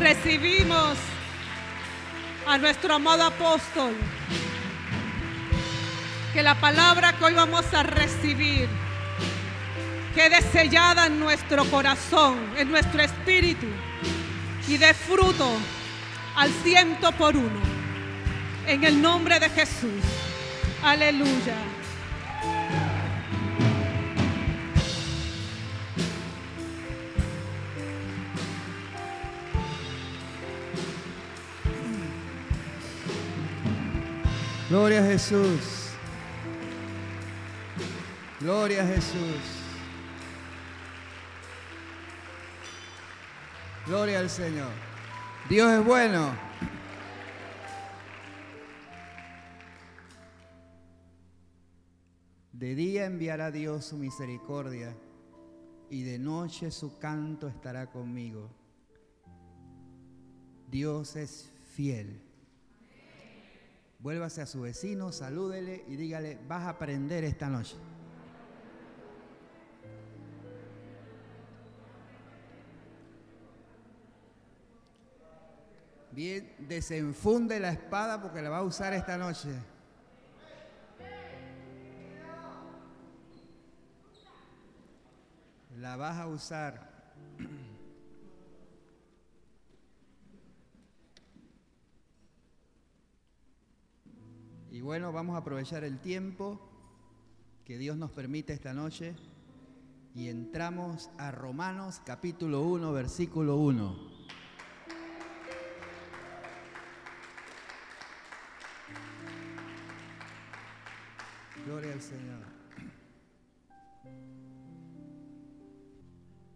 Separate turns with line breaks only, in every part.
recibimos a nuestro amado apóstol. Que la palabra que hoy vamos a recibir quede sellada en nuestro corazón, en nuestro espíritu y dé fruto al ciento por uno. En el nombre de Jesús. Aleluya.
Gloria a Jesús. Gloria a Jesús. Gloria al Señor. Dios es bueno. De día enviará Dios su misericordia y de noche su canto estará conmigo. Dios es fiel. Vuélvase a su vecino, salúdele y dígale, vas a aprender esta noche. Bien, desenfunde la espada porque la va a usar esta noche. La vas a usar. Y bueno, vamos a aprovechar el tiempo que Dios nos permite esta noche y entramos a Romanos capítulo 1, versículo 1. Gloria al Señor.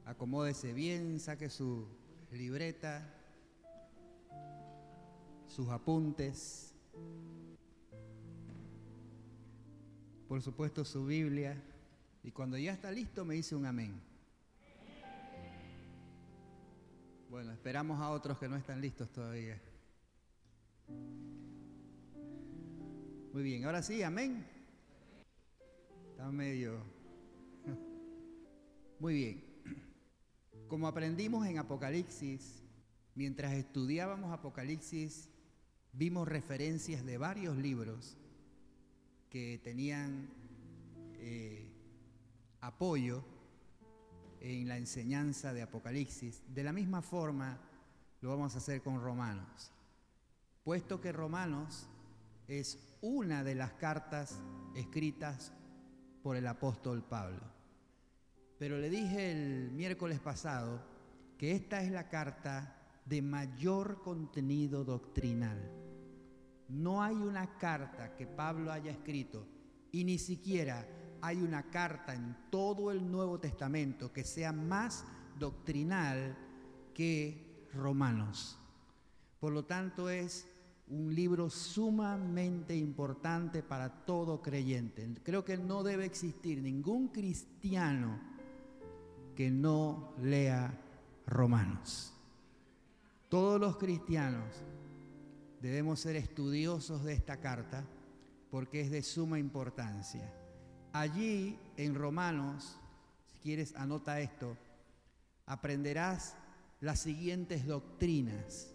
Acomódese bien, saque su libreta, sus apuntes, por supuesto su Biblia, y cuando ya está listo me dice un amén. Bueno, esperamos a otros que no están listos todavía. Muy bien, ahora sí, amén. Está medio... Muy bien. Como aprendimos en Apocalipsis, mientras estudiábamos Apocalipsis, vimos referencias de varios libros que tenían eh, apoyo en la enseñanza de Apocalipsis. De la misma forma lo vamos a hacer con Romanos, puesto que Romanos es una de las cartas escritas por el apóstol Pablo. Pero le dije el miércoles pasado que esta es la carta de mayor contenido doctrinal. No hay una carta que Pablo haya escrito y ni siquiera hay una carta en todo el Nuevo Testamento que sea más doctrinal que Romanos. Por lo tanto es un libro sumamente importante para todo creyente. Creo que no debe existir ningún cristiano que no lea Romanos. Todos los cristianos debemos ser estudiosos de esta carta porque es de suma importancia. Allí en Romanos, si quieres anota esto, aprenderás las siguientes doctrinas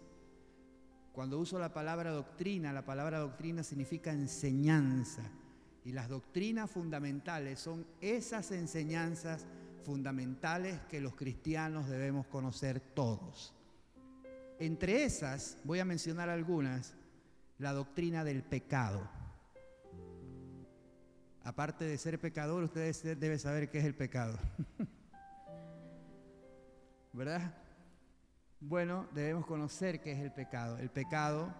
cuando uso la palabra doctrina, la palabra doctrina significa enseñanza. Y las doctrinas fundamentales son esas enseñanzas fundamentales que los cristianos debemos conocer todos. Entre esas, voy a mencionar algunas, la doctrina del pecado. Aparte de ser pecador, ustedes deben saber qué es el pecado. ¿Verdad? Bueno, debemos conocer qué es el pecado. El pecado,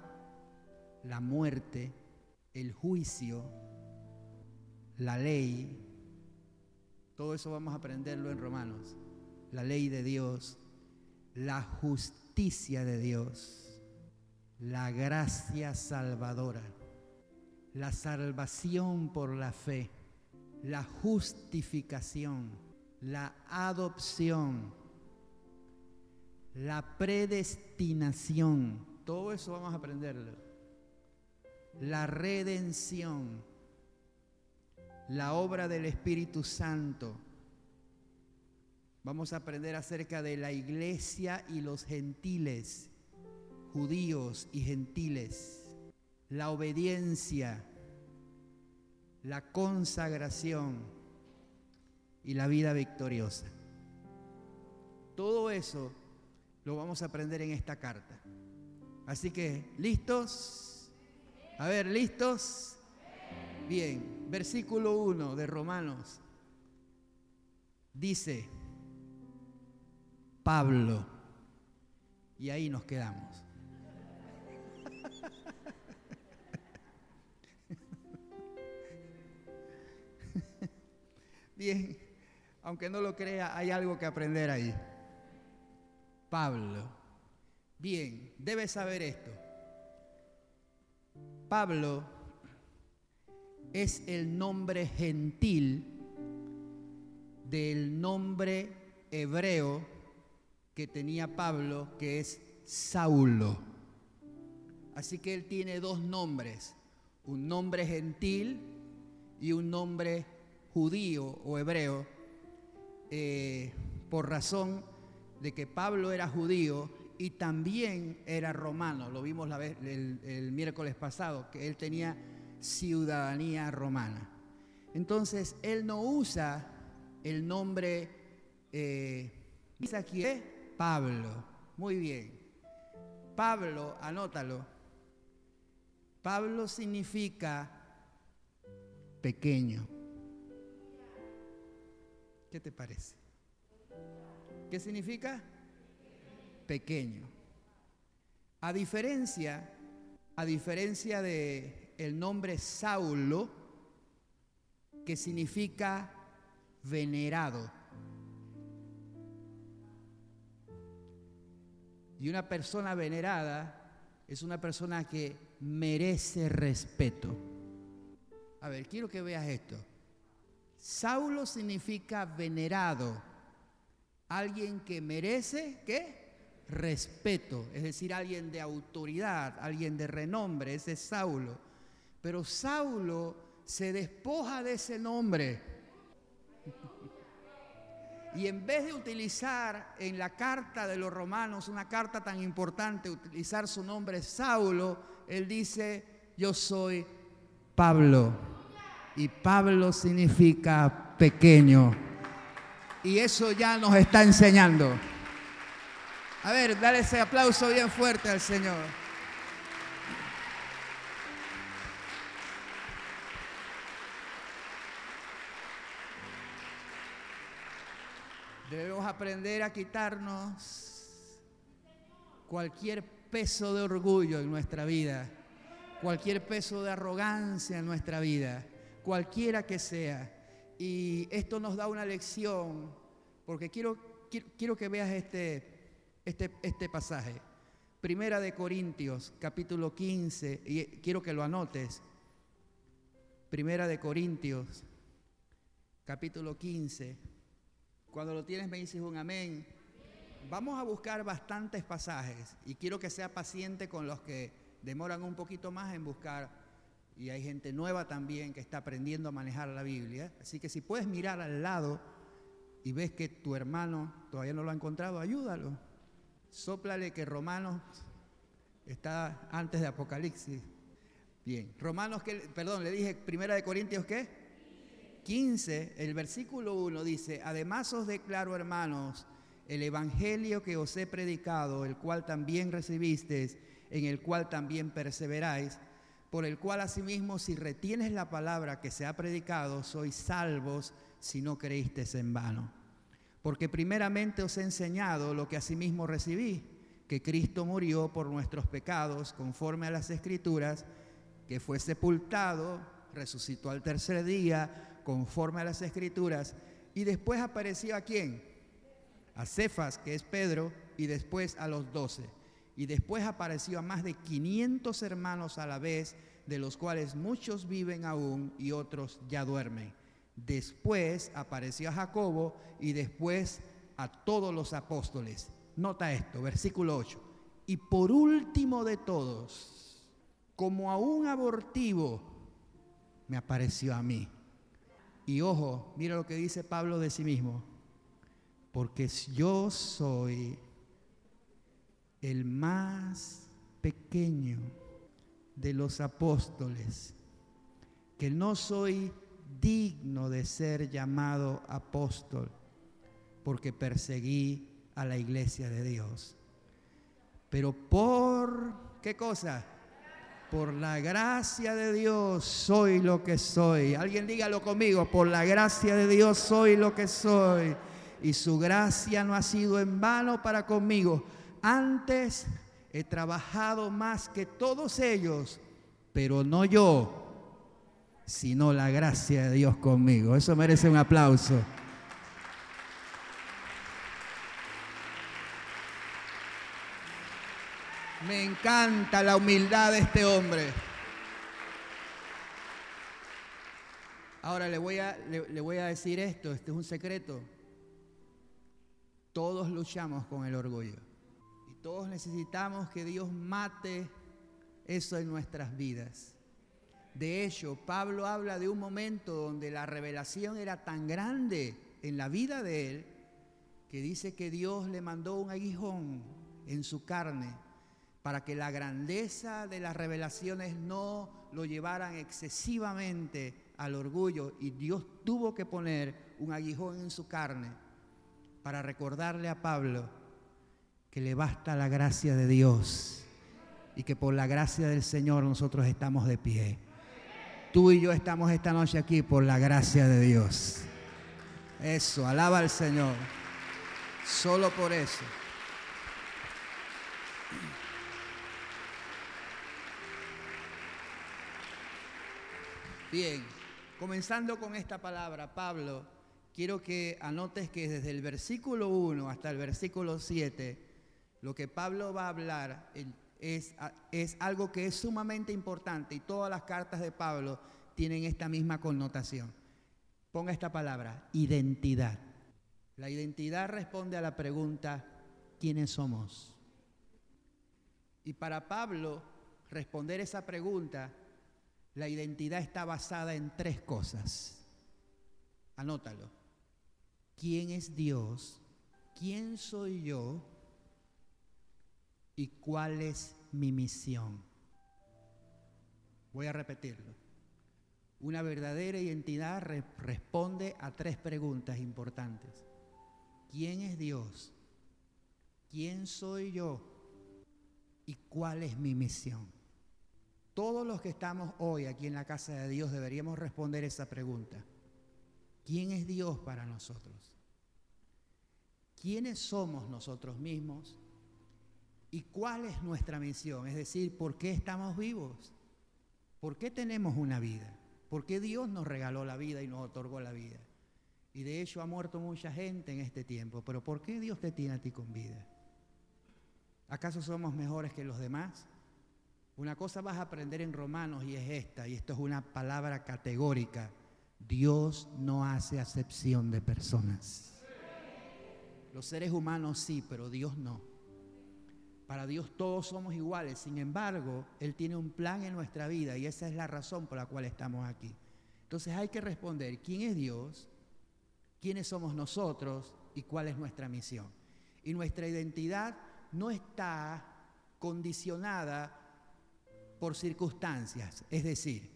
la muerte, el juicio, la ley, todo eso vamos a aprenderlo en Romanos. La ley de Dios, la justicia de Dios, la gracia salvadora, la salvación por la fe, la justificación, la adopción la predestinación, todo eso vamos a aprenderlo. La redención, la obra del Espíritu Santo. Vamos a aprender acerca de la iglesia y los gentiles judíos y gentiles, la obediencia, la consagración y la vida victoriosa. Todo eso lo vamos a aprender en esta carta. Así que, ¿listos? A ver, ¿listos? Bien, versículo 1 de Romanos dice, Pablo, y ahí nos quedamos. Bien, aunque no lo crea, hay algo que aprender ahí. Pablo. Bien, debes saber esto. Pablo es el nombre gentil del nombre hebreo que tenía Pablo, que es Saulo. Así que él tiene dos nombres, un nombre gentil y un nombre judío o hebreo, eh, por razón de que Pablo era judío y también era romano. Lo vimos la vez, el, miércoles pasado, que él tenía ciudadanía romana. Entonces, él no usa el nombre, eh. Pablo. Muy bien. Pablo, anótalo. Pablo significa pequeño. ¿Qué te parece? ¿Qué significa? Pequeño. A diferencia, a diferencia de el nombre Saulo, que significa venerado. Y una persona venerada es una persona que merece respeto. A ver, quiero que veas esto. Saulo significa venerado alguien que merece, ¿qué? Respeto, es decir, alguien de autoridad, alguien de renombre, ese es Saulo. Pero Saulo se despoja de ese nombre. Y en vez de utilizar en la carta de los romanos, una carta tan importante, utilizar su nombre Saulo, él dice, yo soy Pablo. Y Pablo significa pequeño. Y eso ya nos está enseñando. A ver, dale ese aplauso bien fuerte al Señor. Debemos aprender a quitarnos cualquier peso de orgullo en nuestra vida, cualquier peso de arrogancia en nuestra vida, cualquiera que sea. Y esto nos da una lección, porque quiero, quiero, que veas este, este, este pasaje. Primera de Corintios, capítulo 15, y quiero que lo anotes. Primera de Corintios, capítulo 15. Cuando lo tienes me dices un amén. Vamos a buscar bastantes pasajes y quiero que sea paciente con los que demoran un poquito más en buscar y hay gente nueva también que está aprendiendo a manejar la Biblia. Así que si puedes mirar al lado y ves que tu hermano todavía no lo ha encontrado, ayúdalo. Sóplale que Romanos está antes de Apocalipsis. Bien, Romanos, que, perdón, le dije, Primera de Corintios, ¿qué? 15, el versículo 1 dice, además os declaro, hermanos, el evangelio que os he predicado, el cual también recibisteis, en el cual también perseveráis, por el cual asimismo si retienes la palabra que se ha predicado, sois salvos si no creísteis en vano. Porque primeramente os he enseñado lo que asimismo recibí, que Cristo murió por nuestros pecados conforme a las escrituras, que fue sepultado, resucitó al tercer día conforme a las escrituras, y después apareció a quién? A Cefas, que es Pedro, y después a los doce. Y después apareció a más de 500 hermanos a la vez, de los cuales muchos viven aún y otros ya duermen. Después apareció a Jacobo y después a todos los apóstoles. Nota esto, versículo 8. Y por último de todos, como a un abortivo, me apareció a mí. Y ojo, mira lo que dice Pablo de sí mismo. Porque yo soy el más pequeño de los apóstoles, que no soy digno de ser llamado apóstol, porque perseguí a la iglesia de Dios. Pero por, ¿qué cosa? Por la gracia de Dios soy lo que soy. Alguien dígalo conmigo, por la gracia de Dios soy lo que soy. Y su gracia no ha sido en vano para conmigo. Antes he trabajado más que todos ellos, pero no yo, sino la gracia de Dios conmigo. Eso merece un aplauso. Me encanta la humildad de este hombre. Ahora le voy a, le, voy a decir esto, este es un secreto. Todos luchamos con el orgullo. Y todos necesitamos que Dios mate eso en nuestras vidas. De hecho, Pablo habla de un momento donde la revelación era tan grande en la vida de él que dice que Dios le mandó un aguijón en su carne para que la grandeza de las revelaciones no lo llevaran excesivamente al orgullo y Dios tuvo que poner un aguijón en su carne para recordarle a Pablo que le basta la gracia de Dios y que por la gracia del Señor nosotros estamos de pie. Tú y yo estamos esta noche aquí por la gracia de Dios. Eso, alaba al Señor. Solo por eso. Bien, comenzando con esta palabra, Pablo, quiero que anotes que desde el versículo 1 hasta el versículo 7, lo que Pablo va a hablar es, algo que es sumamente importante y todas las cartas de Pablo tienen esta misma connotación. Ponga esta palabra, identidad. La identidad responde a la pregunta, ¿quiénes somos? Y para Pablo responder esa pregunta la identidad está basada en tres cosas. Anótalo. ¿Quién es Dios? ¿Quién soy yo? ¿Y cuál es mi misión? Voy a repetirlo. Una verdadera identidad responde a tres preguntas importantes. ¿Quién es Dios? ¿Quién soy yo? ¿Y cuál es mi misión? Todos los que estamos hoy aquí en la casa de Dios deberíamos responder esa pregunta. ¿Quién es Dios para nosotros? ¿Quiénes somos nosotros mismos? ¿Y cuál es nuestra misión? Es decir, ¿por qué estamos vivos? ¿Por qué tenemos una vida? ¿Por qué Dios nos regaló la vida y nos otorgó la vida? Y de hecho ha muerto mucha gente en este tiempo, pero ¿por qué Dios te tiene a ti con vida? ¿Acaso somos mejores que los demás? Una cosa vas a aprender en Romanos y es esta, y esto es una palabra categórica. Dios no hace acepción de personas. Los seres humanos sí, pero Dios no. Para Dios todos somos iguales, sin embargo, Él tiene un plan en nuestra vida y esa es la razón por la cual estamos aquí. Entonces hay que responder, ¿quién es Dios? ¿Quiénes somos nosotros? ¿Y cuál es nuestra misión? Y nuestra identidad no está condicionada por circunstancias. Es decir,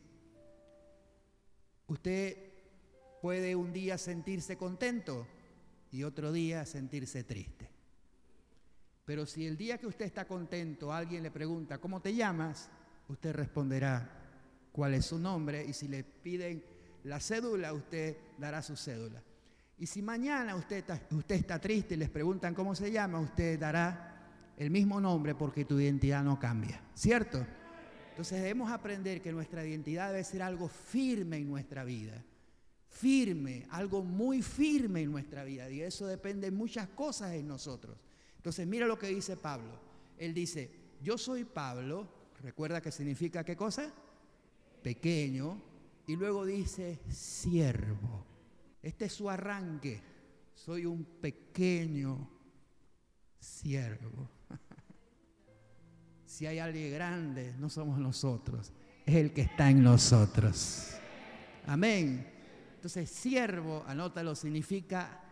usted puede un día sentirse contento y otro día sentirse triste. Pero si el día que usted está contento alguien le pregunta, ¿cómo te llamas? Usted responderá cuál es su nombre y si le piden la cédula, usted dará su cédula. Y si mañana usted está, usted está triste y les preguntan cómo se llama, usted dará el mismo nombre porque tu identidad no cambia, ¿cierto? Entonces debemos aprender que nuestra identidad debe ser algo firme en nuestra vida. Firme, algo muy firme en nuestra vida. Y eso depende de muchas cosas en nosotros. Entonces mira lo que dice Pablo. Él dice, yo soy Pablo, recuerda que significa qué cosa? Pequeño. Y luego dice, siervo. Este es su arranque. Soy un pequeño siervo. Si hay alguien grande, no somos nosotros, es el que está en nosotros. Amén. Entonces, siervo, anótalo, significa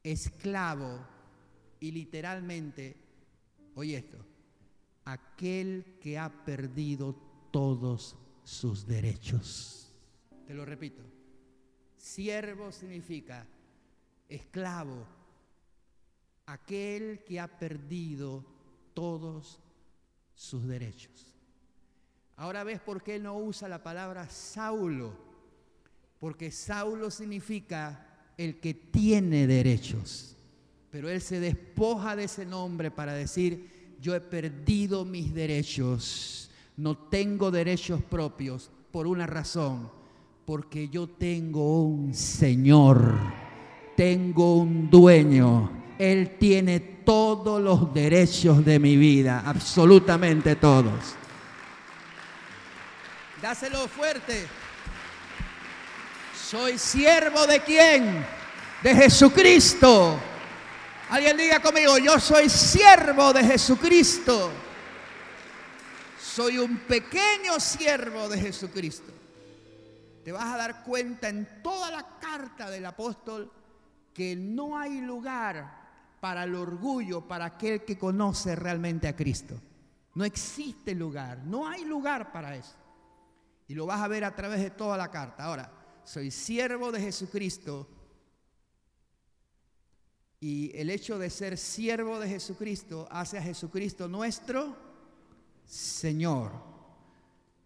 esclavo y literalmente, oye esto, aquel que ha perdido todos sus derechos. Te lo repito. Siervo significa esclavo, aquel que ha perdido todos sus derechos. Ahora ves por qué no usa la palabra Saulo, porque Saulo significa el que tiene derechos, pero él se despoja de ese nombre para decir, yo he perdido mis derechos, no tengo derechos propios por una razón, porque yo tengo un Señor, tengo un dueño, Él tiene todos los derechos de mi vida, absolutamente todos. Dáselo fuerte. Soy siervo de quién? De Jesucristo. Alguien diga conmigo, yo soy siervo de Jesucristo. Soy un pequeño siervo de Jesucristo. Te vas a dar cuenta en toda la carta del apóstol que no hay lugar para el orgullo, para aquel que conoce realmente a Cristo. No existe lugar, no hay lugar para eso. Y lo vas a ver a través de toda la carta. Ahora, soy siervo de Jesucristo. Y el hecho de ser siervo de Jesucristo hace a Jesucristo nuestro Señor.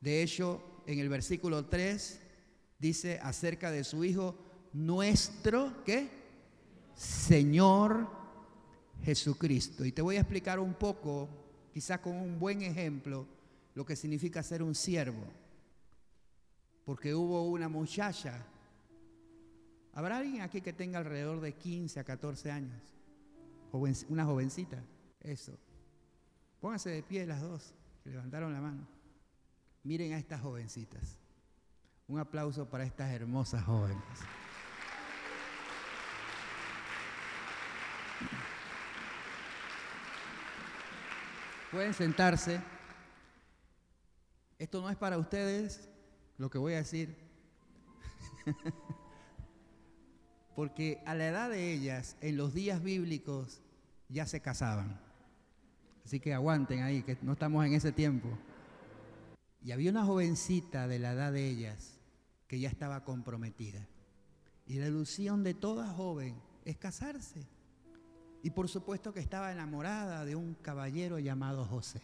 De hecho, en el versículo 3 dice acerca de su Hijo, nuestro, ¿qué? Señor Jesucristo. Y te voy a explicar un poco, quizás con un buen ejemplo, lo que significa ser un siervo porque hubo una muchacha. ¿Habrá alguien aquí que tenga alrededor de 15 a 14 años? una jovencita, eso. Pónganse de pie las dos, que levantaron la mano. Miren a estas jovencitas. Un aplauso para estas hermosas jóvenes. Pueden sentarse. Esto no es para ustedes, lo que voy a decir. Porque a la edad de ellas, en los días bíblicos, ya se casaban. Así que aguanten ahí, que no estamos en ese tiempo. Y había una jovencita de la edad de ellas que ya estaba comprometida. Y la ilusión de toda joven es casarse. Y por supuesto que estaba enamorada de un caballero llamado José.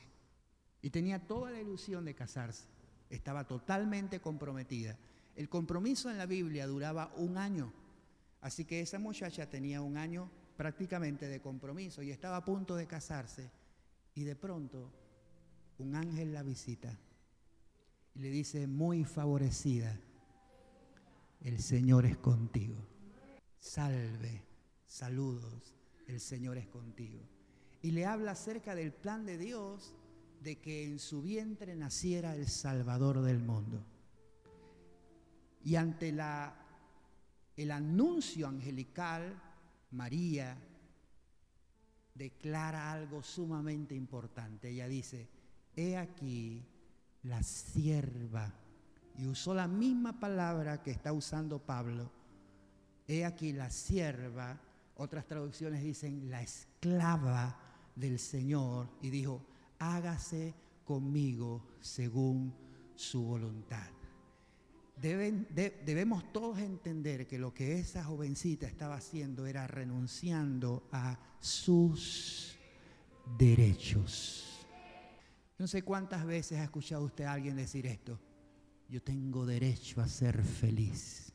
Y tenía toda la ilusión de casarse estaba totalmente comprometida. El compromiso en la Biblia duraba un año, así que esa muchacha tenía un año prácticamente de compromiso y estaba a punto de casarse y de pronto un ángel la visita y le dice, muy favorecida, el Señor es contigo. Salve, saludos, el Señor es contigo. Y le habla acerca del plan de Dios de que en su vientre naciera el Salvador del mundo. Y ante el anuncio angelical, María declara algo sumamente importante. Ella dice, he aquí la sierva, y usó la misma palabra que está usando Pablo, he aquí la sierva, otras traducciones dicen la esclava del Señor, y dijo, hágase conmigo según su voluntad. debemos todos entender que lo que esa jovencita estaba haciendo era renunciando a sus derechos. No sé cuántas veces ha escuchado usted a alguien decir esto. Yo tengo derecho a ser feliz.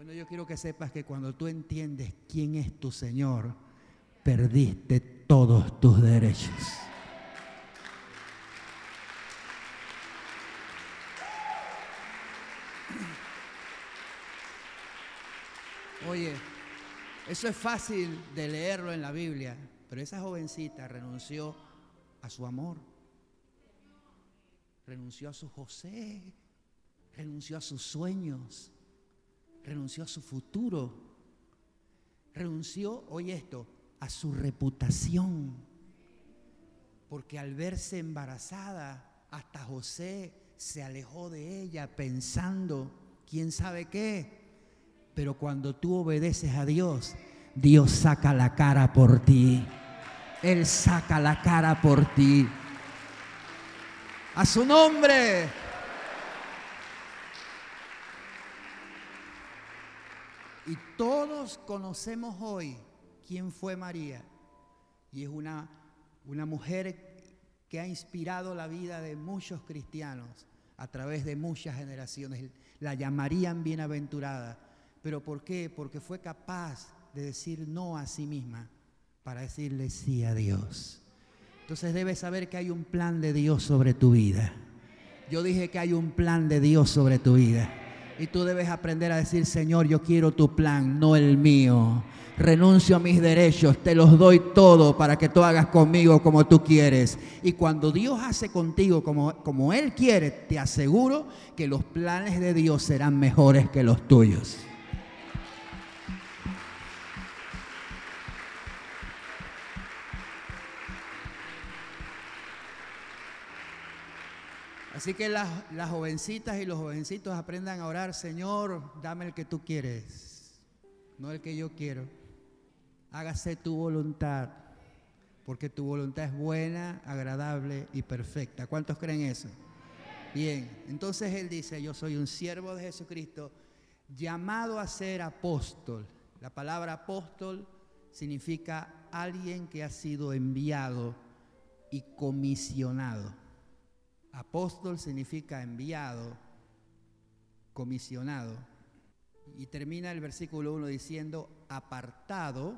Bueno, yo quiero que sepas que cuando tú entiendes quién es tu Señor, perdiste todos tus derechos. Oye, eso es fácil de leerlo en la Biblia, pero esa jovencita renunció a su amor, renunció a su José, renunció a sus sueños, renunció a su futuro, renunció, oye esto, a su reputación. Porque al verse embarazada, hasta José se alejó de ella pensando, quién sabe qué. Pero cuando tú obedeces a Dios, Dios saca la cara por ti. Él saca la cara por ti. A su nombre. Y todos conocemos hoy quién fue María. Y es una, una mujer que ha inspirado la vida de muchos cristianos a través de muchas generaciones. La llamarían bienaventurada. ¿Pero por qué? Porque fue capaz de decir no a sí misma para decirle sí a Dios. Entonces debes saber que hay un plan de Dios sobre tu vida. Yo dije que hay un plan de Dios sobre tu vida. Y tú debes aprender a decir, Señor, yo quiero tu plan, no el mío. Renuncio a mis derechos, te los doy todo para que tú hagas conmigo como tú quieres. Y cuando Dios hace contigo como, como Él quiere, te aseguro que los planes de Dios serán mejores que los tuyos. Así que las, jovencitas y los jovencitos aprendan a orar, Señor, dame el que tú quieres, no el que yo quiero. Hágase tu voluntad, porque tu voluntad es buena, agradable y perfecta. ¿Cuántos creen eso? Bien, entonces él dice, yo soy un siervo de Jesucristo, llamado a ser apóstol. La palabra apóstol significa alguien que ha sido enviado y comisionado. Apóstol significa enviado, comisionado. Y termina el versículo 1 diciendo, apartado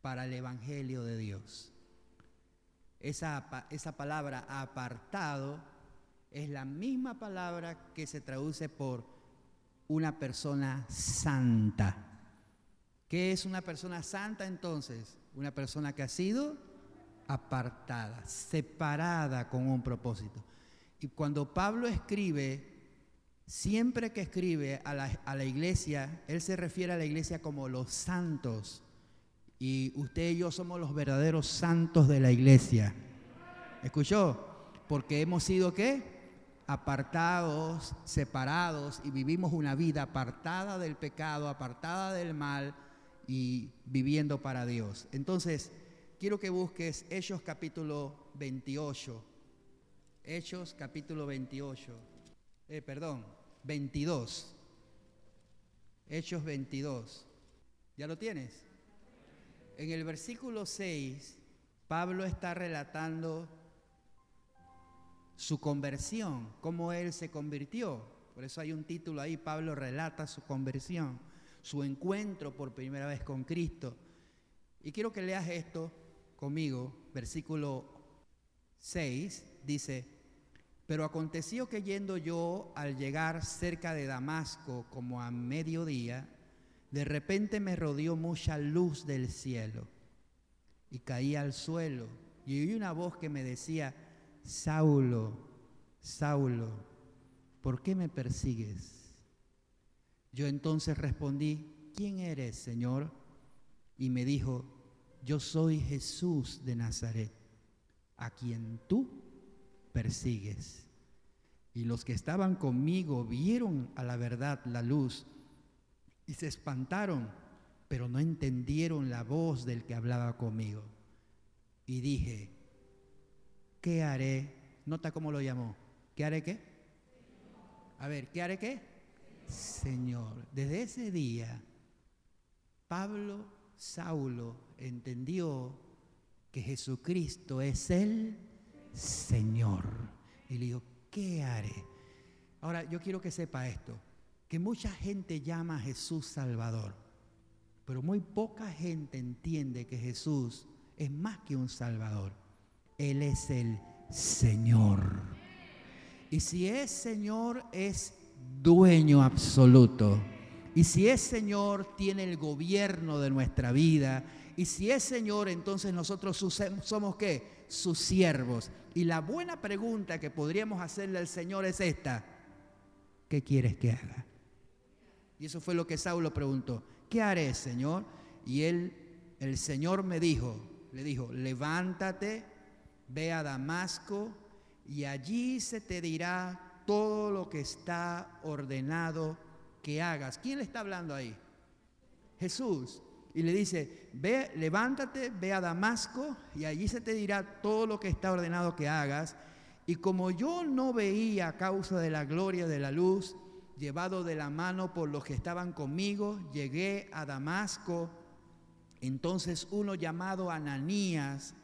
para el Evangelio de Dios. Esa, esa palabra apartado es la misma palabra que se traduce por una persona santa. ¿Qué es una persona santa entonces? Una persona que ha sido apartada, separada con un propósito. Y cuando Pablo escribe, siempre que escribe a la, iglesia, él se refiere a la iglesia como los santos. Y usted y yo somos los verdaderos santos de la iglesia. ¿Escuchó? Porque hemos sido qué? Apartados, separados y vivimos una vida apartada del pecado, apartada del mal y viviendo para Dios. Entonces, quiero que busques Hechos capítulo 28. Hechos capítulo 28. Eh, perdón, 22. Hechos 22. ¿Ya lo tienes? En el versículo 6, Pablo está relatando su conversión, cómo él se convirtió. Por eso hay un título ahí, Pablo relata su conversión, su encuentro por primera vez con Cristo. Y quiero que leas esto conmigo, versículo 6, dice, pero aconteció que yendo yo al llegar cerca de Damasco como a mediodía, de repente me rodeó mucha luz del cielo y caí al suelo y oí una voz que me decía, Saulo, Saulo, ¿por qué me persigues? Yo entonces respondí, ¿quién eres, Señor? Y me dijo, yo soy Jesús de Nazaret, a quien tú persigues. Y los que estaban conmigo vieron a la verdad la luz y se espantaron, pero no entendieron la voz del que hablaba conmigo. Y dije, ¿qué haré? Nota cómo lo llamó. ¿Qué haré qué? A ver, ¿qué haré qué? Señor. Desde ese día, Pablo, Saulo, entendió que Jesucristo es el Señor. Y le dijo, ¿qué haré? Ahora, yo quiero que sepa esto, que mucha gente llama a Jesús Salvador, pero muy poca gente entiende que Jesús es más que un Salvador. Él es el Señor. Y si es Señor, es dueño absoluto. Y si es Señor, tiene el gobierno de nuestra vida y si es Señor, entonces nosotros somos qué? Sus siervos. Y la buena pregunta que podríamos hacerle al Señor es esta. ¿Qué quieres que haga? Y eso fue lo que Saulo preguntó. ¿Qué haré, Señor? Y él, el Señor me dijo, le dijo, levántate, ve a Damasco y allí se te dirá todo lo que está ordenado que hagas. ¿Quién le está hablando ahí? Jesús. Y le dice, ve, levántate, ve a Damasco y allí se te dirá todo lo que está ordenado que hagas. Y como yo no veía a causa de la gloria de la luz, llevado de la mano por los que estaban conmigo, llegué a Damasco. Entonces uno llamado Ananías,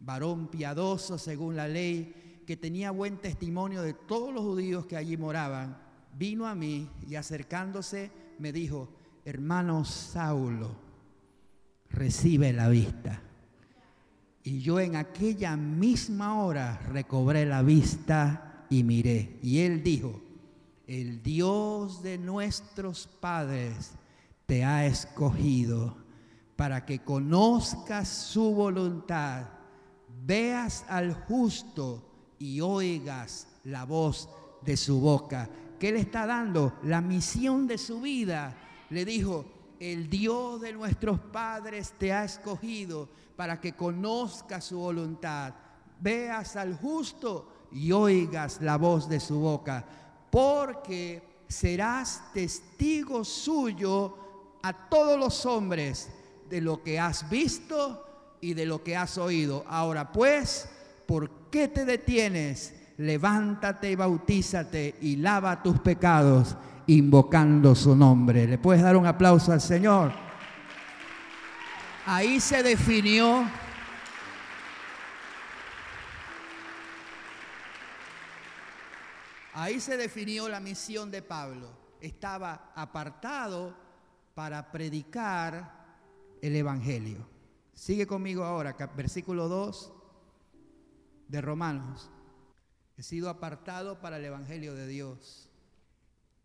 varón piadoso según la ley, que tenía buen testimonio de todos los judíos que allí moraban, vino a mí y acercándose me dijo, hermano Saulo, recibe la vista. Y yo en aquella misma hora recobré la vista y miré. Y él dijo, el Dios de nuestros padres te ha escogido para que conozcas su voluntad, veas al justo y oigas la voz de su boca. ¿Qué le está dando? La misión de su vida. Le dijo, el Dios de nuestros padres te ha escogido para que conozcas su voluntad, veas al justo y oigas la voz de su boca, porque serás testigo suyo a todos los hombres de lo que has visto y de lo que has oído. Ahora pues, ¿por qué te detienes? Levántate y bautízate y lava tus pecados invocando su nombre. ¿Le puedes dar un aplauso al Señor? Ahí se definió Ahí se definió la misión de Pablo. Estaba apartado para predicar el Evangelio. Sigue conmigo ahora, versículo 2 de Romanos. He sido apartado para el Evangelio de Dios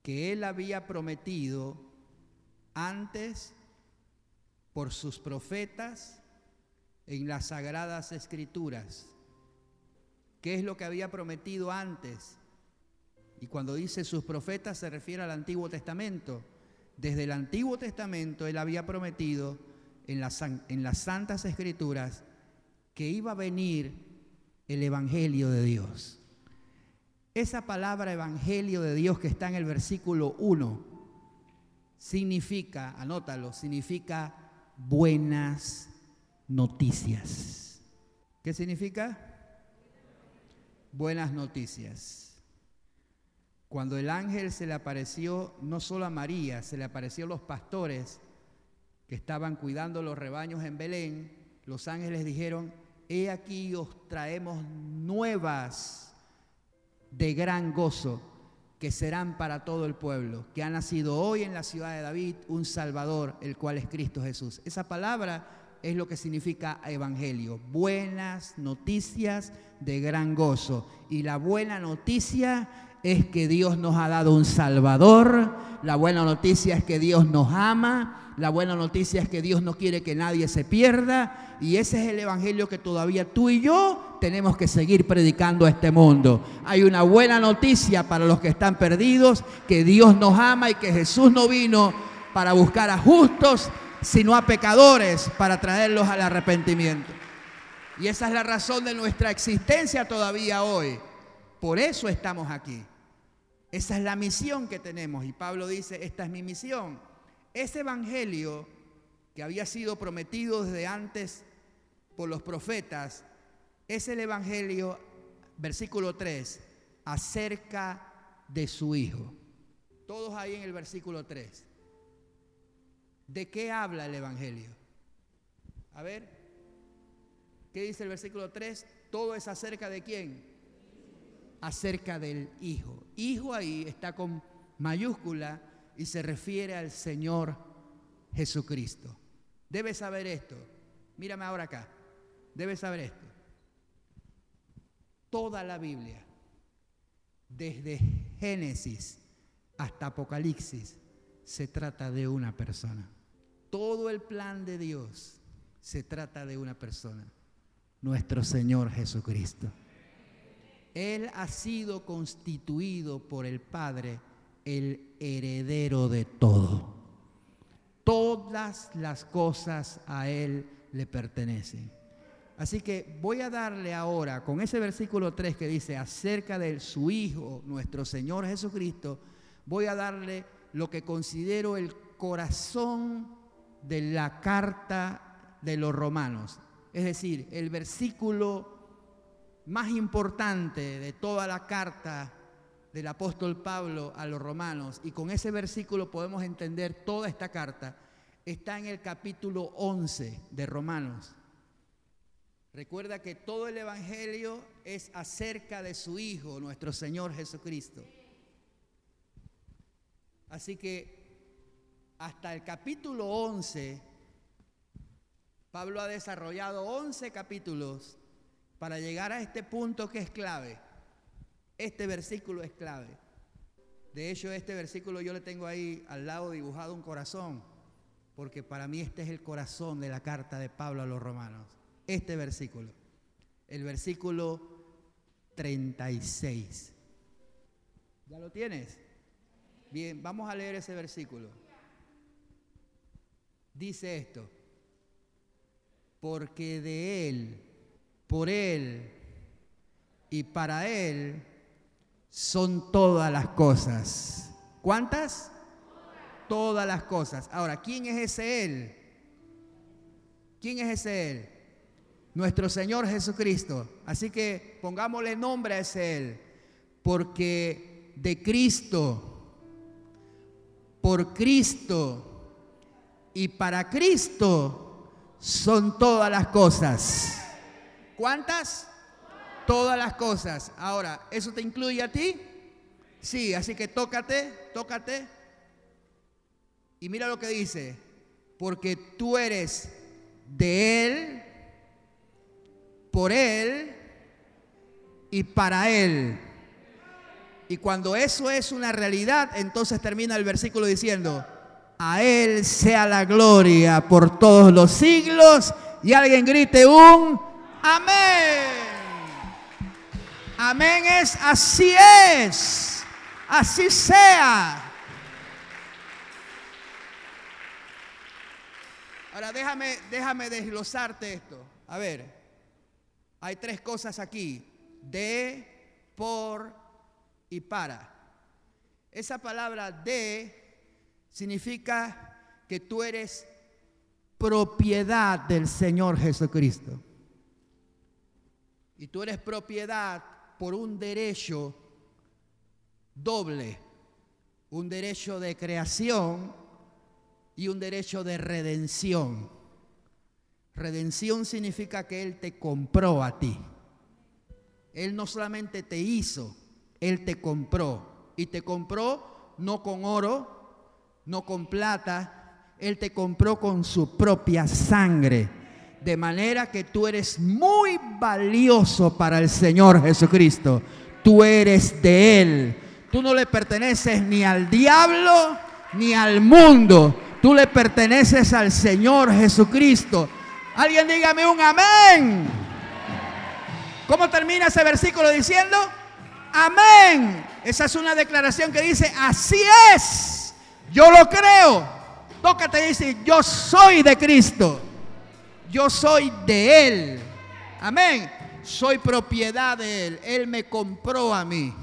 que él había prometido antes por sus profetas en las sagradas escrituras. ¿Qué es lo que había prometido antes? Y cuando dice sus profetas se refiere al Antiguo Testamento. Desde el Antiguo Testamento él había prometido en las, en las santas escrituras que iba a venir el Evangelio de Dios. Esa palabra evangelio de Dios que está en el versículo 1 significa, anótalo, significa buenas noticias. ¿Qué significa? Buenas noticias. Cuando el ángel se le apareció no solo a María, se le apareció a los pastores que estaban cuidando los rebaños en Belén, los ángeles dijeron, he aquí os traemos nuevas de gran gozo que serán para todo el pueblo, que ha nacido hoy en la ciudad de David un Salvador, el cual es Cristo Jesús. Esa palabra es lo que significa evangelio, buenas noticias de gran gozo. Y la buena noticia es que Dios nos ha dado un Salvador, la buena noticia es que Dios nos ama, la buena noticia es que Dios no quiere que nadie se pierda y ese es el Evangelio que todavía tú y yo tenemos que seguir predicando a este mundo. Hay una buena noticia para los que están perdidos, que Dios nos ama y que Jesús no vino para buscar a justos, sino a pecadores para traerlos al arrepentimiento. Y esa es la razón de nuestra existencia todavía hoy. Por eso estamos aquí. Esa es la misión que tenemos. Y Pablo dice, esta es mi misión. Ese evangelio que había sido prometido desde antes por los profetas, es el evangelio, versículo 3, acerca de su Hijo. Todos ahí en el versículo 3. ¿De qué habla el evangelio? A ver, ¿qué dice el versículo 3? Todo es acerca de quién? Acerca del Hijo. Hijo ahí está con mayúscula y se refiere al Señor Jesucristo. Debes saber esto. Mírame ahora acá. Debes saber esto. Toda la Biblia, desde Génesis hasta Apocalipsis, se trata de una persona. Todo el plan de Dios se trata de una persona, nuestro Señor Jesucristo. Él ha sido constituido por el Padre el heredero de todo. Todas las cosas a Él le pertenecen. Así que voy a darle ahora, con ese versículo 3 que dice acerca de su Hijo, nuestro Señor Jesucristo, voy a darle lo que considero el corazón de la carta de los romanos. Es decir, el versículo más importante de toda la carta del apóstol Pablo a los romanos, y con ese versículo podemos entender toda esta carta, está en el capítulo 11 de Romanos. Recuerda que todo el Evangelio es acerca de su Hijo, nuestro Señor Jesucristo. Así que hasta el capítulo 11, Pablo ha desarrollado 11 capítulos para llegar a este punto que es clave. Este versículo es clave. De hecho, este versículo yo le tengo ahí al lado dibujado un corazón, porque para mí este es el corazón de la carta de Pablo a los romanos. Este versículo, el versículo 36. ¿Ya lo tienes? Bien, vamos a leer ese versículo. Dice esto, porque de Él, por Él y para Él son todas las cosas. ¿Cuántas? Todas las cosas. Ahora, ¿quién es ese Él? ¿Quién es ese Él? Nuestro Señor Jesucristo. Así que pongámosle nombre a ese Él. Porque de Cristo, por Cristo y para Cristo son todas las cosas. ¿Cuántas? Todas las cosas. Ahora, ¿eso te incluye a ti? Sí, así que tócate, tócate. Y mira lo que dice, porque tú eres de Él, por Él y para Él. Y cuando eso es una realidad, entonces termina el versículo diciendo, a Él sea la gloria por todos los siglos. Y alguien grite un amén. Amén es así es. Así sea. Ahora déjame, déjame desglosarte esto. A ver, hay tres cosas aquí. De, por y para. Esa palabra de significa que tú eres propiedad del Señor Jesucristo. Y tú eres propiedad por un derecho doble, un derecho de creación y un derecho de redención. Redención significa que Él te compró a ti. Él no solamente te hizo, Él te compró. Y te compró no con oro, no con plata, Él te compró con su propia sangre de manera que tú eres muy valioso para el Señor Jesucristo. Tú eres de Él. Tú no le perteneces ni al diablo ni al mundo. Tú le perteneces al Señor Jesucristo. Alguien dígame un amén. ¿Cómo termina ese versículo diciendo? Amén. Esa es una declaración que dice, así es. Yo lo creo. Tócate y dice, yo soy de Cristo yo soy de Él. Amén. Soy propiedad de Él. Él me compró a mí.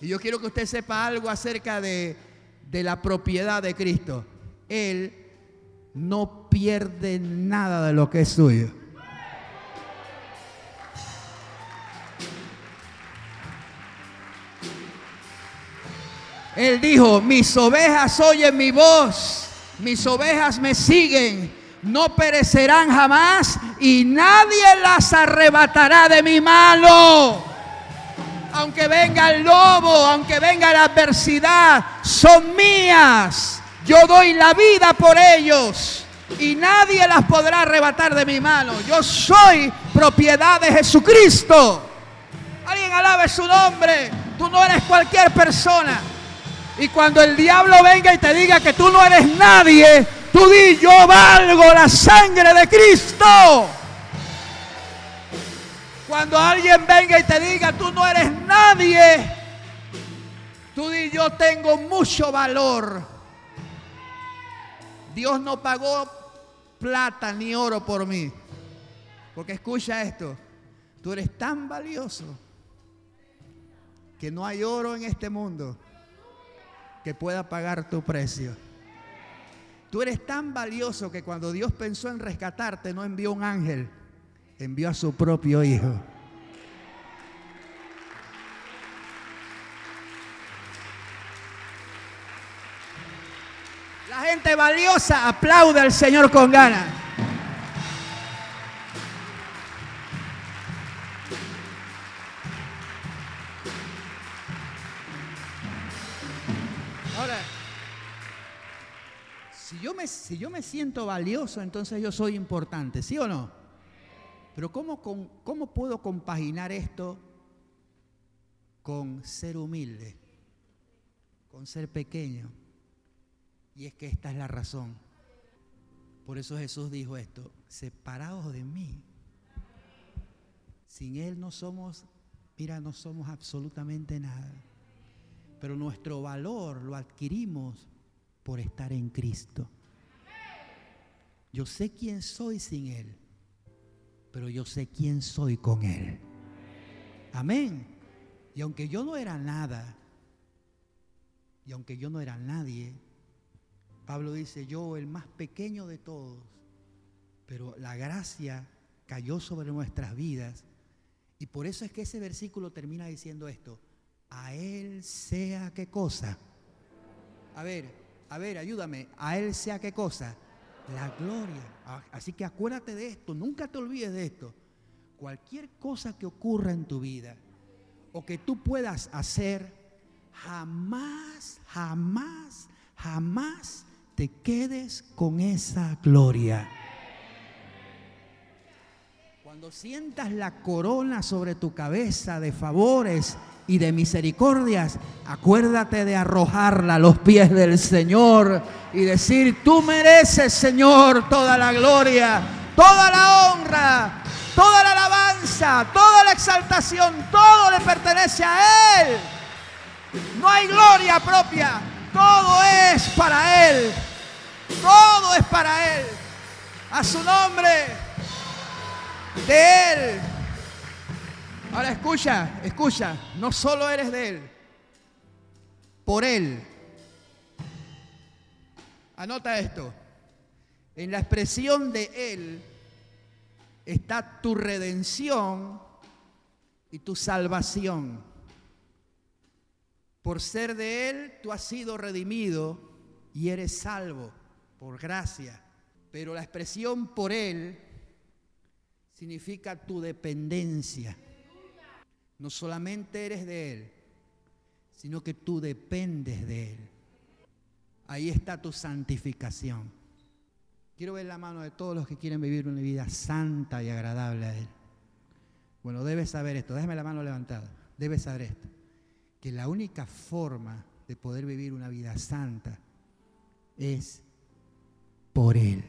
Y yo quiero que usted sepa algo acerca de, de la propiedad de Cristo. Él no pierde nada de lo que es suyo. Él dijo, mis ovejas oyen mi voz, mis ovejas me siguen no perecerán jamás y nadie las arrebatará de mi mano. Aunque venga el lobo, aunque venga la adversidad, son mías. Yo doy la vida por ellos y nadie las podrá arrebatar de mi mano. Yo soy propiedad de Jesucristo. Alguien alabe su nombre. Tú no eres cualquier persona. Y cuando el diablo venga y te diga que tú no eres nadie, Tú di, yo valgo la sangre de Cristo. Cuando alguien venga y te diga, tú no eres nadie, tú di, yo tengo mucho valor. Dios no pagó plata ni oro por mí. Porque escucha esto, tú eres tan valioso que no hay oro en este mundo que pueda pagar tu precio. Tú eres tan valioso que cuando Dios pensó en rescatarte no envió un ángel, envió a su propio hijo. La gente valiosa aplaude al Señor con ganas. Ahora, si yo, me, si yo me siento valioso, entonces yo soy importante, ¿sí o no? Pero ¿cómo, cómo puedo compaginar esto con ser humilde, con ser pequeño? Y es que esta es la razón. Por eso Jesús dijo esto, separados de mí. Sin Él no somos, mira, no somos absolutamente nada. Pero nuestro valor lo adquirimos por estar en Cristo. Yo sé quién soy sin Él, pero yo sé quién soy con Él. Amén. Y aunque yo no era nada, y aunque yo no era nadie, Pablo dice, yo el más pequeño de todos, pero la gracia cayó sobre nuestras vidas. Y por eso es que ese versículo termina diciendo esto, a Él sea qué cosa. A ver, a ver, ayúdame, a Él sea qué cosa. La gloria. Ah, Así que acuérdate de esto, nunca te olvides de esto. Cualquier cosa que ocurra en tu vida o que tú puedas hacer, jamás, jamás, jamás te quedes con esa gloria. Cuando sientas la corona sobre tu cabeza de favores y de misericordias, acuérdate de arrojarla a los pies del Señor y decir, tú mereces, Señor, toda la gloria, toda la honra, toda la alabanza, toda la exaltación, todo le pertenece a Él. No hay gloria propia, todo es para Él, todo es para Él. A su nombre de Él. Ahora escucha, escucha, no solo eres de Él, por Él. Anota esto, en la expresión de Él está tu redención y tu salvación. Por ser de Él, tú has sido redimido y eres salvo por gracia. Pero la expresión por Él significa tu dependencia. No solamente eres de Él, sino que tú dependes de Él. Ahí está tu santificación. Quiero ver la mano de todos los que quieren vivir una vida santa y agradable a Él. Bueno, debes saber esto. Déjame la mano levantada. Debes saber esto. Que la única forma de poder vivir una vida santa es por Él.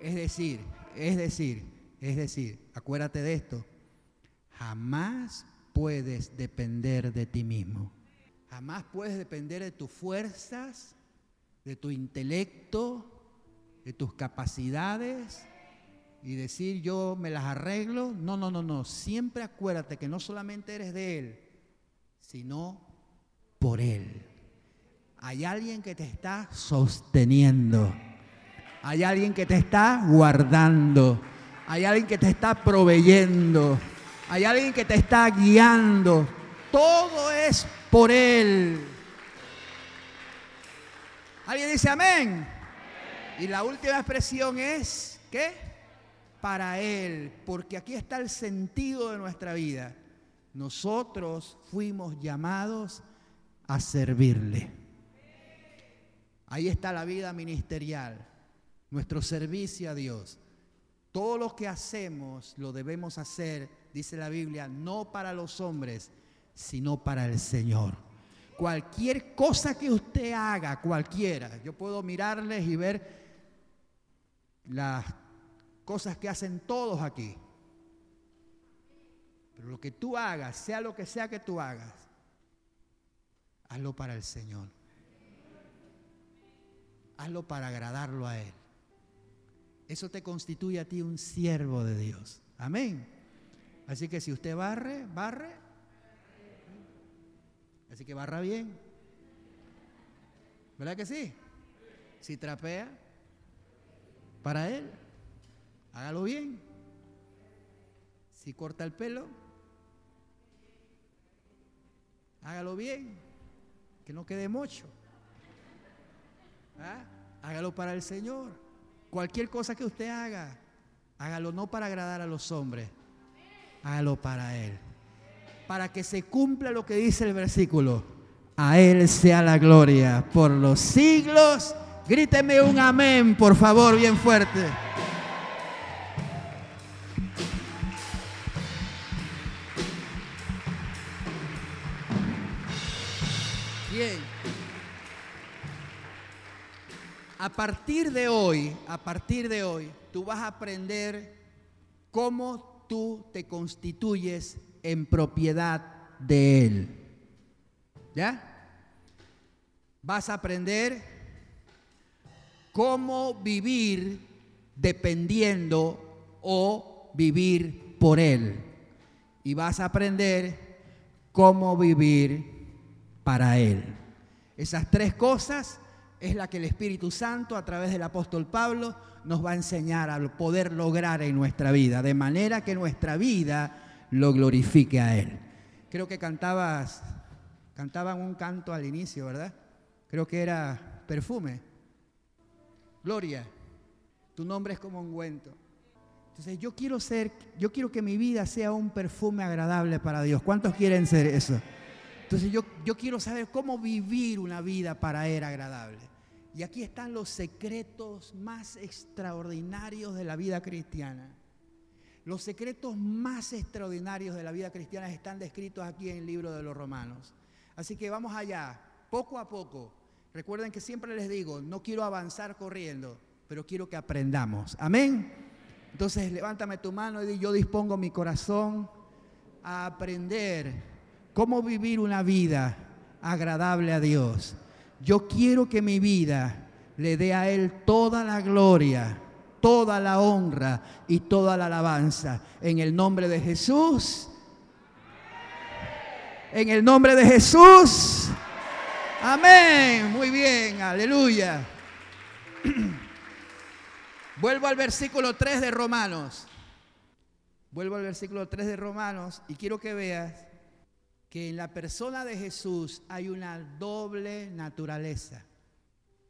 Es decir, es decir, es decir, acuérdate de esto, jamás puedes depender de ti mismo. Jamás puedes depender de tus fuerzas, de tu intelecto, de tus capacidades y decir yo me las arreglo. No, no, no, no. Siempre acuérdate que no solamente eres de Él, sino por Él. Hay alguien que te está sosteniendo. Hay alguien que te está guardando. Hay alguien que te está proveyendo. Hay alguien que te está guiando. Todo es por Él. ¿Alguien dice amén? Y la última expresión es, ¿qué? Para Él. Porque aquí está el sentido de nuestra vida. Nosotros fuimos llamados a servirle. Ahí está la vida ministerial, nuestro servicio a Dios. Todo lo que hacemos lo debemos hacer, dice la Biblia, no para los hombres, sino para el Señor. Cualquier cosa que usted haga, cualquiera, yo puedo mirarles y ver las cosas que hacen todos aquí. Pero lo que tú hagas, sea lo que sea que tú hagas, hazlo para el Señor. Hazlo para agradarlo a Él. Eso te constituye a ti un siervo de Dios. Amén. Así que si usted barre, barre. Así que barra bien. ¿Verdad que sí? Si trapea, para Él, hágalo bien. Si corta el pelo, hágalo bien, que no quede mucho. ¿Ah? Hágalo para el Señor. Cualquier cosa que usted haga, hágalo no para agradar a los hombres, hágalo para Él. Para que se cumpla lo que dice el versículo. A Él sea la gloria por los siglos. Gríteme un amén, por favor, bien fuerte. A partir de hoy, a partir de hoy, tú vas a aprender cómo tú te constituyes en propiedad de Él. ¿Ya? Vas a aprender cómo vivir dependiendo o vivir por Él. Y vas a aprender cómo vivir para Él. Esas tres cosas es la que el Espíritu Santo a través del apóstol Pablo nos va a enseñar a poder lograr en nuestra vida, de manera que nuestra vida lo glorifique a Él. Creo que cantabas, cantaban un canto al inicio, ¿verdad? Creo que era perfume. Gloria, tu nombre es como un ungüento. Entonces yo quiero ser, yo quiero que mi vida sea un perfume agradable para Dios. ¿Cuántos quieren ser eso? Entonces yo, yo quiero saber cómo vivir una vida para Él agradable. Y aquí están los secretos más extraordinarios de la vida cristiana. Los secretos más extraordinarios de la vida cristiana están descritos aquí en el libro de los romanos. Así que vamos allá, poco a poco. Recuerden que siempre les digo, no quiero avanzar corriendo, pero quiero que aprendamos. Amén. Entonces levántame tu mano y yo dispongo mi corazón a aprender cómo vivir una vida agradable a Dios. Yo quiero que mi vida le dé a Él toda la gloria, toda la honra y toda la alabanza. En el nombre de Jesús. En el nombre de Jesús. Amén. Muy bien. Aleluya. Vuelvo al versículo 3 de Romanos. Vuelvo al versículo 3 de Romanos y quiero que veas que en la persona de Jesús hay una doble naturaleza.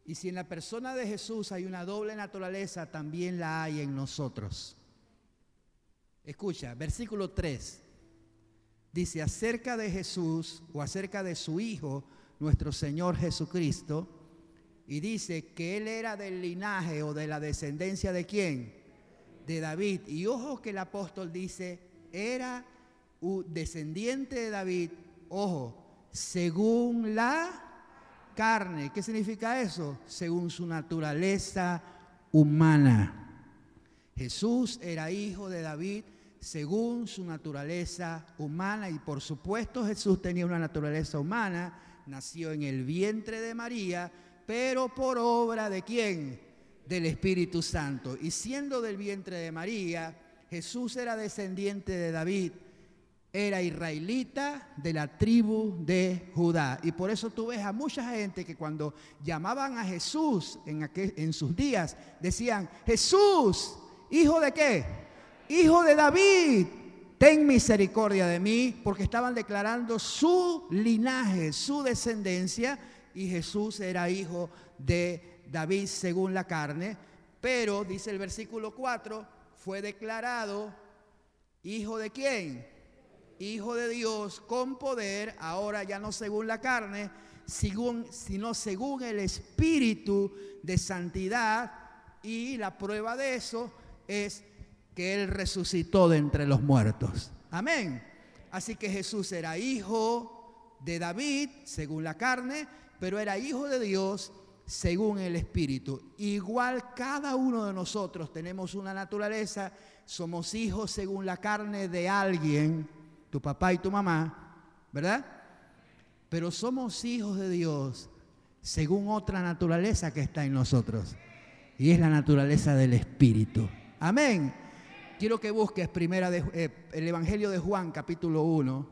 Y si en la persona de Jesús hay una doble naturaleza, también la hay en nosotros. Escucha, versículo 3. Dice, acerca de Jesús o acerca de su Hijo, nuestro Señor Jesucristo, y dice que Él era del linaje o de la descendencia de quién? De David. Y ojo que el apóstol dice, era descendiente de David, ojo, según la carne. ¿Qué significa eso? Según su naturaleza humana. Jesús era hijo de David según su naturaleza humana y por supuesto Jesús tenía una naturaleza humana, nació en el vientre de María, pero por obra de quién? Del Espíritu Santo. Y siendo del vientre de María, Jesús era descendiente de David era israelita de la tribu de Judá. Y por eso tú ves a mucha gente que cuando llamaban a Jesús en, en sus días, decían, Jesús, hijo de qué? Hijo de David, ten misericordia de mí, porque estaban declarando su linaje, su descendencia, y Jesús era hijo de David según la carne, pero, dice el versículo 4, fue declarado hijo de quién? Hijo de Dios con poder, ahora ya no según la carne, sino según el Espíritu de santidad. Y la prueba de eso es que Él resucitó de entre los muertos. Amén. Así que Jesús era hijo de David, según la carne, pero era hijo de Dios según el Espíritu. Igual cada uno de nosotros tenemos una naturaleza, somos hijos según la carne de alguien tu papá y tu mamá, ¿verdad? Pero somos hijos de Dios según otra naturaleza que está en nosotros. Y es la naturaleza del Espíritu. Amén. Quiero que busques primera eh, el Evangelio de Juan, capítulo 1.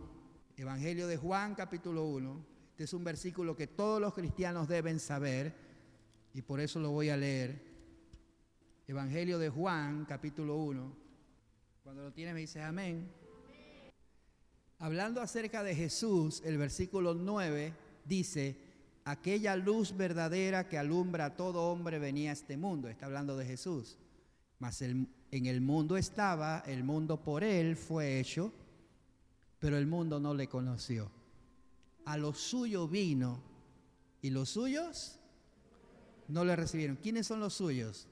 Evangelio de Juan, capítulo 1. Este es un versículo que todos los cristianos deben saber y por eso lo voy a leer. Evangelio de Juan, capítulo 1. Cuando lo tienes me dices amén. Hablando acerca de Jesús, el versículo 9 dice, aquella luz verdadera que alumbra a todo hombre venía a este mundo. Está hablando de Jesús. Mas en el mundo estaba, el mundo por él fue hecho, pero el mundo no le conoció. A lo suyo vino y los suyos no le recibieron. ¿Quiénes son los suyos?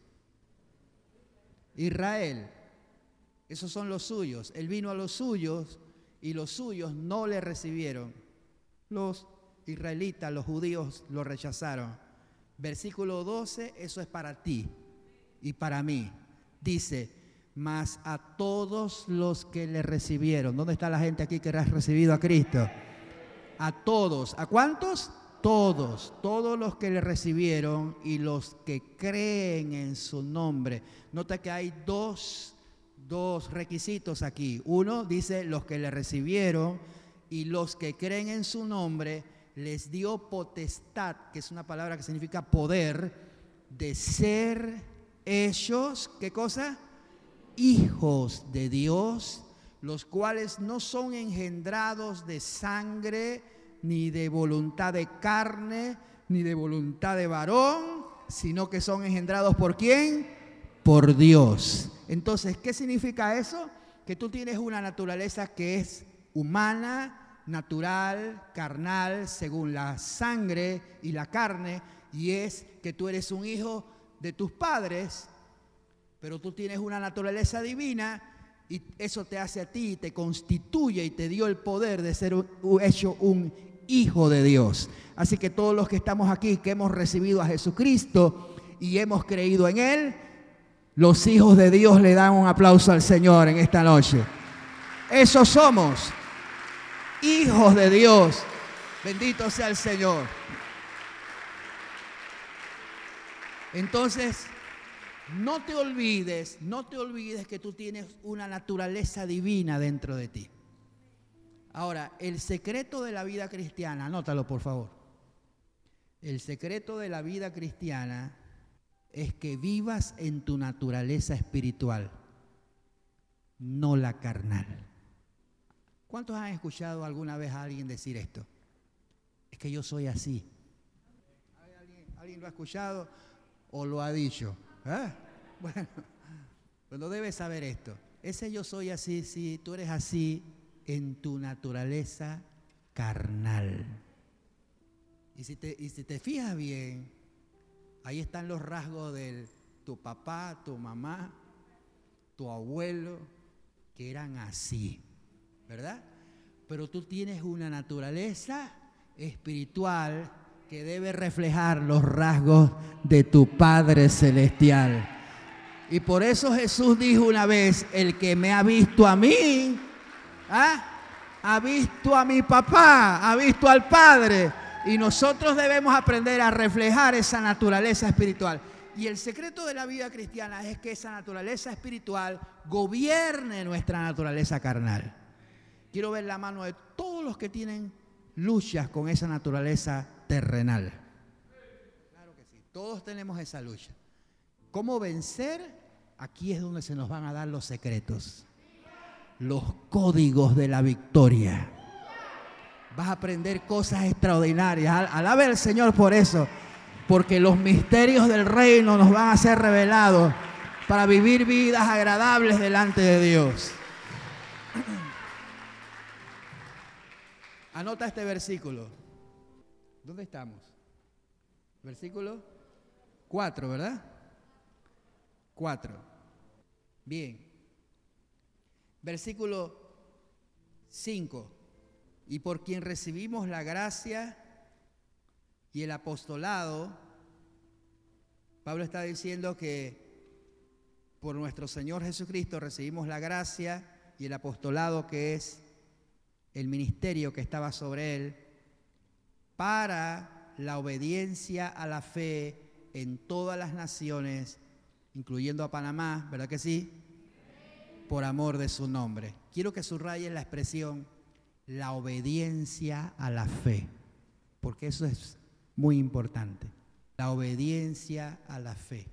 Israel. Esos son los suyos. Él vino a los suyos y los suyos no le recibieron. Los israelitas, los judíos lo rechazaron. Versículo 12, eso es para ti y para mí. Dice, mas a todos los que le recibieron. ¿Dónde está la gente aquí que ha recibido a Cristo? A todos. ¿A cuántos? Todos, todos los que le recibieron y los que creen en su nombre. Nota que hay dos, dos requisitos aquí. Uno dice los que le recibieron y los que creen en su nombre les dio potestad, que es una palabra que significa poder, de ser ellos, ¿qué cosa? Hijos de Dios, los cuales no son engendrados de sangre, ni de voluntad de carne, ni de voluntad de varón, sino que son engendrados por quién? Por Dios. Entonces, ¿qué significa eso? Que tú tienes una naturaleza que es humana, natural, carnal, según la sangre y la carne, y es que tú eres un hijo de tus padres, pero tú tienes una naturaleza divina y eso te hace a ti, te constituye y te dio el poder de ser hecho un hijo de Dios. Así que todos los que estamos aquí, que hemos recibido a Jesucristo y hemos creído en Él, los hijos de Dios le dan un aplauso al Señor en esta noche. Eso somos hijos de Dios. Bendito sea el Señor. Entonces, no te olvides, no te olvides que tú tienes una naturaleza divina dentro de ti. Ahora, el secreto de la vida cristiana, anótalo por favor. El secreto de la vida cristiana es que vivas en tu naturaleza espiritual, no la carnal. ¿Cuántos han escuchado alguna vez a alguien decir esto? Es que yo soy así. ¿Alguien, lo ha escuchado o lo ha dicho? ¿Ah? Bueno, pues no debes saber esto. Ese yo soy así, si tú eres así en tu naturaleza carnal. Y si te, y si te fijas bien, ahí están los rasgos de tu papá, tu mamá, tu abuelo, que eran así. ¿verdad? Pero tú tienes una naturaleza espiritual que debe reflejar los rasgos de tu Padre Celestial. Y por eso Jesús dijo una vez, el que me ha visto a mí, ¿ah? ha visto a mi papá, ha visto al Padre. Y nosotros debemos aprender a reflejar esa naturaleza espiritual. Y el secreto de la vida cristiana es que esa naturaleza espiritual gobierne nuestra naturaleza carnal. Quiero ver la mano de todos los que tienen luchas con esa naturaleza terrenal. Claro que sí, todos tenemos esa lucha. ¿Cómo vencer? Aquí es donde se nos van a dar los secretos, los códigos de la victoria. Vas a aprender cosas extraordinarias. Alabe al Señor por eso, porque los misterios del reino nos van a ser revelados para vivir vidas agradables delante de Dios. Anota este versículo. ¿Dónde estamos? Versículo 4, ¿verdad? 4. Bien. Versículo 5. Y por quien recibimos la gracia y el apostolado, Pablo está diciendo que por nuestro Señor Jesucristo recibimos la gracia y el apostolado que es el ministerio que estaba sobre él para la obediencia a la fe en todas las naciones, incluyendo a Panamá, ¿verdad que sí? Por amor de su nombre. Quiero que subrayen la expresión la obediencia a la fe. porque eso es muy importante. La obediencia a la fe.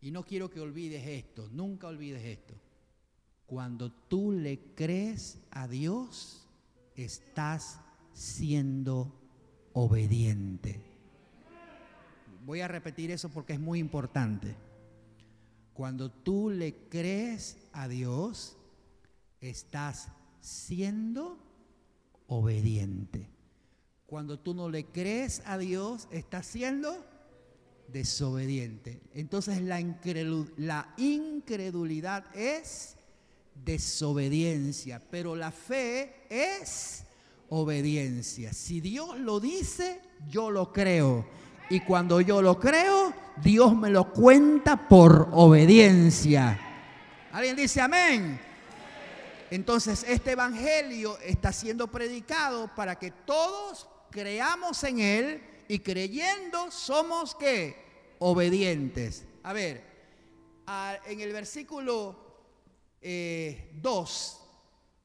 Y no quiero que olvides esto, nunca olvides esto. Cuando tú le crees a Dios, estás siendo obediente. Voy a repetir eso porque es muy importante. Cuando tú le crees a Dios, estás siendo obediente. Cuando tú no le crees a Dios, estás siendo desobediente. Entonces la, la incredulidad es desobediencia, pero la fe es obediencia. Si Dios lo dice, yo lo creo. Y cuando yo lo creo, Dios me lo cuenta por obediencia. ¿Alguien dice amén? Entonces este Evangelio está siendo predicado para que todos creamos en Él y creyendo somos que obedientes. A ver, en el versículo 2, eh,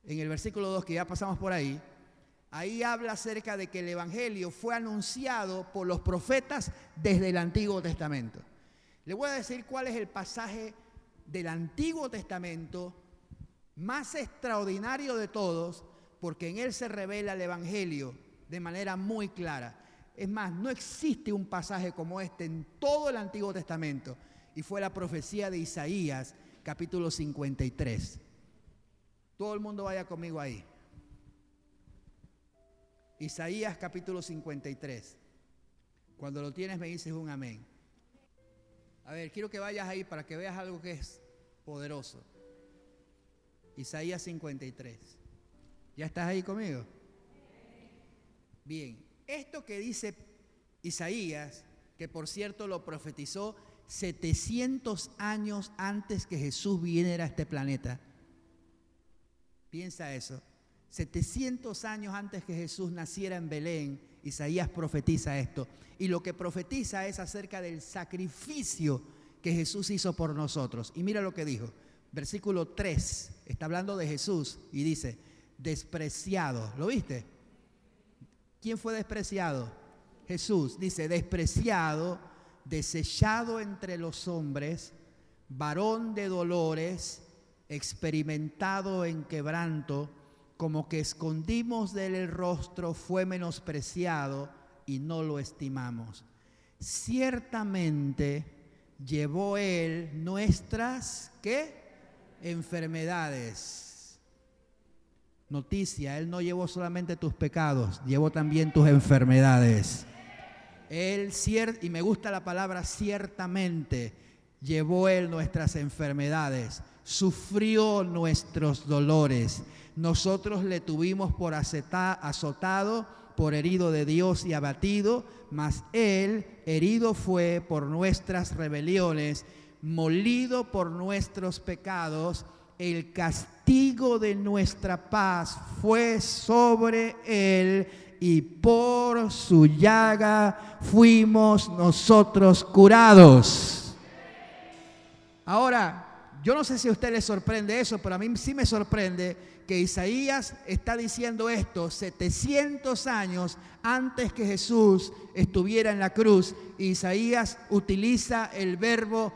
en el versículo 2 que ya pasamos por ahí, ahí habla acerca de que el Evangelio fue anunciado por los profetas desde el Antiguo Testamento. Le voy a decir cuál es el pasaje del Antiguo Testamento más extraordinario de todos, porque en él se revela el Evangelio de manera muy clara. Es más, no existe un pasaje como este en todo el Antiguo Testamento. Y fue la profecía de Isaías, capítulo 53. Todo el mundo vaya conmigo ahí. Isaías capítulo 53. Cuando lo tienes me dices un amén. A ver, quiero que vayas ahí para que veas algo que es poderoso. Isaías 53. ¿Ya estás ahí conmigo? Bien, esto que dice Isaías, que por cierto lo profetizó 700 años antes que Jesús viniera a este planeta. Piensa eso. 700 años antes que Jesús naciera en Belén, Isaías profetiza esto. Y lo que profetiza es acerca del sacrificio que Jesús hizo por nosotros. Y mira lo que dijo versículo 3, está hablando de Jesús y dice, despreciado. ¿Lo viste? ¿Quién fue despreciado? Jesús. Dice, despreciado, desechado entre los hombres, varón de dolores, experimentado en quebranto, como que escondimos de él el rostro, fue menospreciado y no lo estimamos. Ciertamente llevó él nuestras, ¿qué? Enfermedades. Noticia, Él no llevó solamente tus pecados, llevó también tus enfermedades. Él, y me gusta la palabra ciertamente, llevó Él nuestras enfermedades, sufrió nuestros dolores. Nosotros le tuvimos por azotado, por herido de Dios y abatido, mas Él herido fue por nuestras rebeliones molido por nuestros pecados, el castigo de nuestra paz fue sobre él y por su llaga fuimos nosotros curados. Ahora, yo no sé si a usted le sorprende eso, pero a mí sí me sorprende que Isaías está diciendo esto 700 años antes que Jesús estuviera en la cruz. Isaías utiliza el verbo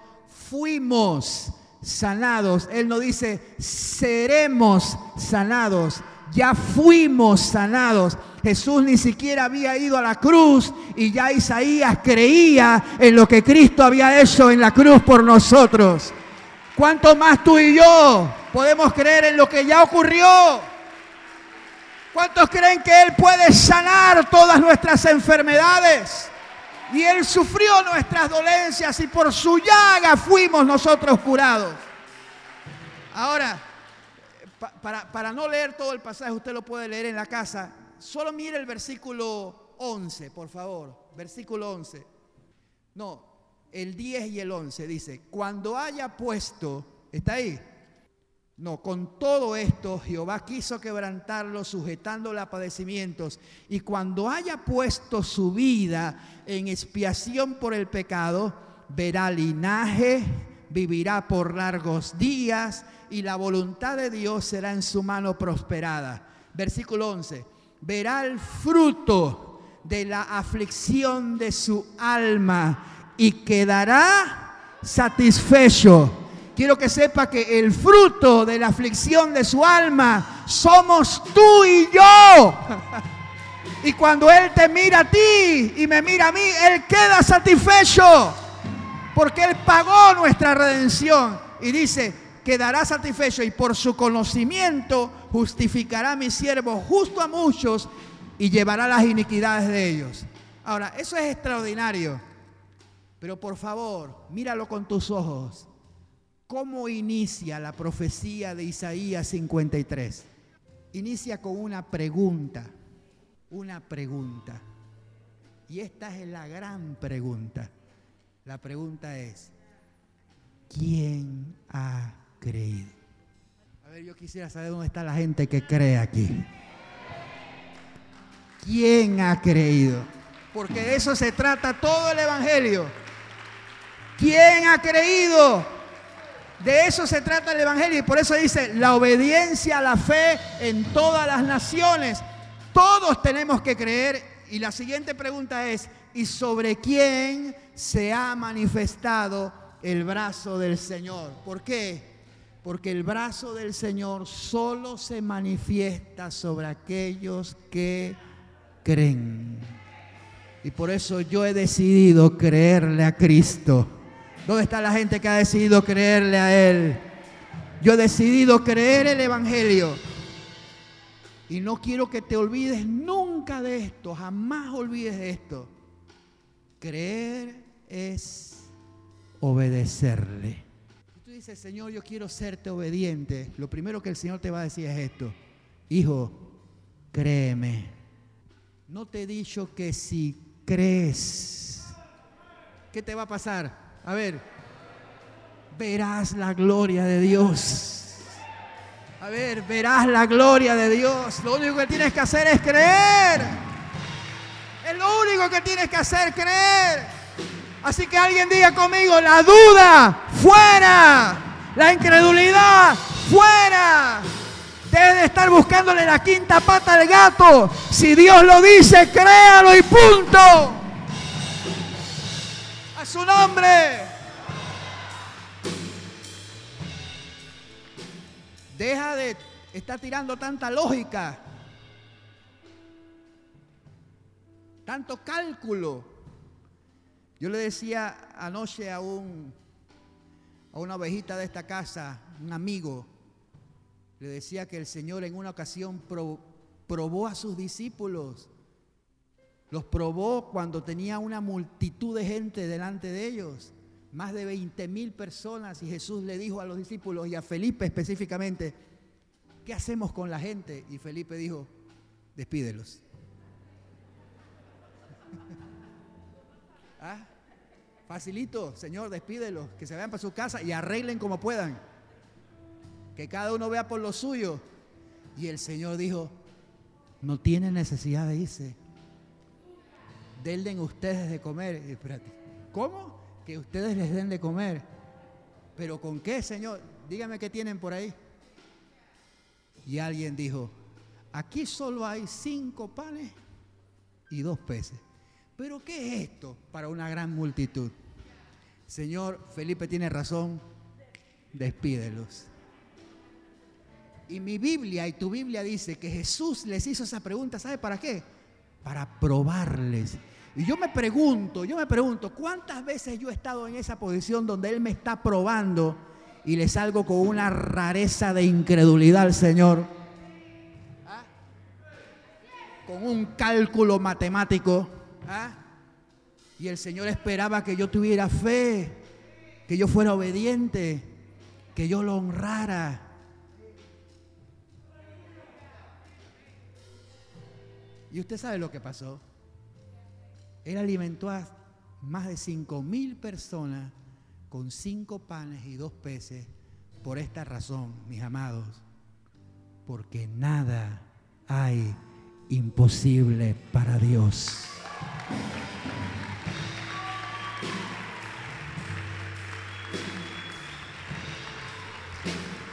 fuimos sanados. Él no dice, seremos sanados. Ya fuimos sanados. Jesús ni siquiera había ido a la cruz y ya Isaías creía en lo que Cristo había hecho en la cruz por nosotros. ¿Cuánto más tú y yo podemos creer en lo que ya ocurrió? ¿Cuántos creen que Él puede sanar todas nuestras enfermedades? Y Él sufrió nuestras dolencias y por su llaga fuimos nosotros curados. Ahora, para, no leer todo el pasaje, usted lo puede leer en la casa. Solo mire el versículo 11, por favor. Versículo 11. No, el 10 y el 11 dice, cuando haya puesto, ¿está ahí? No, con todo esto Jehová quiso quebrantarlo, sujetándole a padecimientos. Y cuando haya puesto su vida en expiación por el pecado, verá linaje, vivirá por largos días y la voluntad de Dios será en su mano prosperada. Versículo 11. verá el fruto de la aflicción de su alma y quedará satisfecho. Quiero que sepa que el fruto de la aflicción de su alma somos tú y yo. Y cuando Él te mira a ti y me mira a mí, Él queda satisfecho. Porque Él pagó nuestra redención. Y dice, quedará satisfecho y por su conocimiento justificará a mi siervo justo a muchos y llevará las iniquidades de ellos. Ahora, eso es extraordinario. Pero por favor, míralo con tus ojos. ¿Cómo inicia la profecía de Isaías 53? Inicia con una pregunta, una pregunta. Y esta es la gran pregunta. La pregunta es, ¿quién ha creído? A ver, yo quisiera saber dónde está la gente que cree aquí. ¿Quién ha creído? Porque de eso se trata todo el Evangelio. ¿Quién ha creído? De eso se trata el Evangelio y por eso dice la obediencia a la fe en todas las naciones. Todos tenemos que creer y la siguiente pregunta es, ¿y sobre quién se ha manifestado el brazo del Señor? ¿Por qué? Porque el brazo del Señor solo se manifiesta sobre aquellos que creen. Y por eso yo he decidido creerle a Cristo. ¿Dónde está la gente que ha decidido creerle a Él? Yo he decidido creer el Evangelio. Y no quiero que te olvides nunca de esto, jamás olvides esto. Creer es obedecerle. Tú dices, Señor, yo quiero serte obediente. Lo primero que el Señor te va a decir es esto. Hijo, créeme. No te he dicho que si crees, ¿qué te va a pasar? A ver, verás la gloria de Dios. A ver, verás la gloria de Dios. Lo único que tienes que hacer es creer. Es lo único que tienes que hacer, creer. Así que alguien diga conmigo, la duda, fuera. La incredulidad, fuera. Debe de estar buscándole la quinta pata al gato. Si Dios lo dice, créalo y punto. Su nombre. Deja de estar tirando tanta lógica, tanto cálculo. Yo le decía anoche a un a una ovejita de esta casa, un amigo, le decía que el Señor en una ocasión probó a sus discípulos. Los probó cuando tenía una multitud de gente delante de ellos más de 20 mil personas y Jesús le dijo a los discípulos y a Felipe específicamente, ¿qué hacemos con la gente? Y Felipe dijo, despídelos. ¿Ah? Facilito, Señor, despídelos, que se vayan para su casa y arreglen como puedan. Que cada uno vea por lo suyo. Y el Señor dijo, no tienen necesidad de irse. Denle ustedes de comer. ¿cómo? que ustedes les den de comer. ¿Pero con qué, Señor? Dígame qué tienen por ahí. Y alguien dijo, aquí solo hay cinco panes y dos peces. ¿Pero qué es esto para una gran multitud? Señor, Felipe tiene razón, despídelos. Y mi Biblia y tu Biblia dice que Jesús les hizo esa pregunta, ¿sabe para qué? Para probarles y yo me pregunto, yo me pregunto, ¿cuántas veces yo he estado en esa posición donde Él me está probando y le salgo con una rareza de incredulidad al Señor? ¿Ah? Con un cálculo matemático. ¿Ah? Y el Señor esperaba que yo tuviera fe, que yo fuera obediente, que yo lo honrara. Y usted sabe lo que pasó. Él alimentó a más de cinco mil personas con cinco panes y dos peces por esta razón, mis amados, porque nada hay imposible para Dios.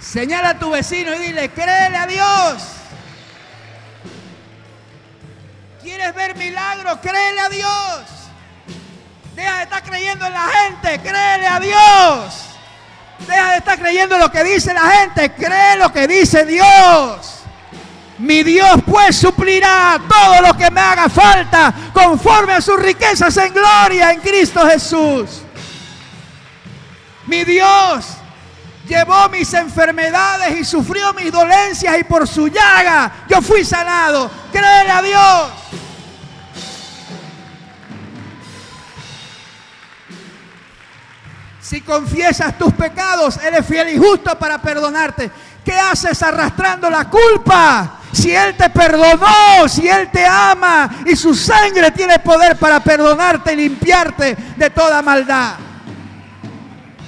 Señala a tu vecino y dile, créele a Dios. Ver milagros, créele a Dios. Deja de estar creyendo en la gente, créele a Dios. Deja de estar creyendo en lo que dice la gente, cree lo que dice Dios. Mi Dios pues suplirá todo lo que me haga falta conforme a sus riquezas en gloria en Cristo Jesús. Mi Dios llevó mis enfermedades y sufrió mis dolencias y por su llaga yo fui sanado. Créele a Dios. Si confiesas tus pecados, Él es fiel y justo para perdonarte. ¿Qué haces arrastrando la culpa? Si Él te perdonó, si Él te ama y su sangre tiene poder para perdonarte y limpiarte de toda maldad.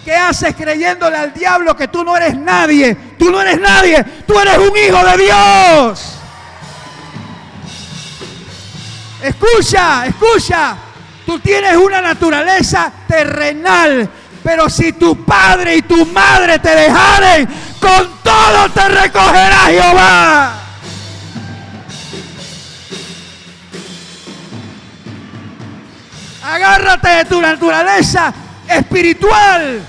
¿Qué haces creyéndole al diablo que tú no eres nadie? Tú no eres nadie, tú eres un hijo de Dios. Escucha, escucha. Tú tienes una naturaleza terrenal, pero si tu padre y tu madre te dejaren, con todo te recogerá Jehová. Agárrate de tu naturaleza espiritual.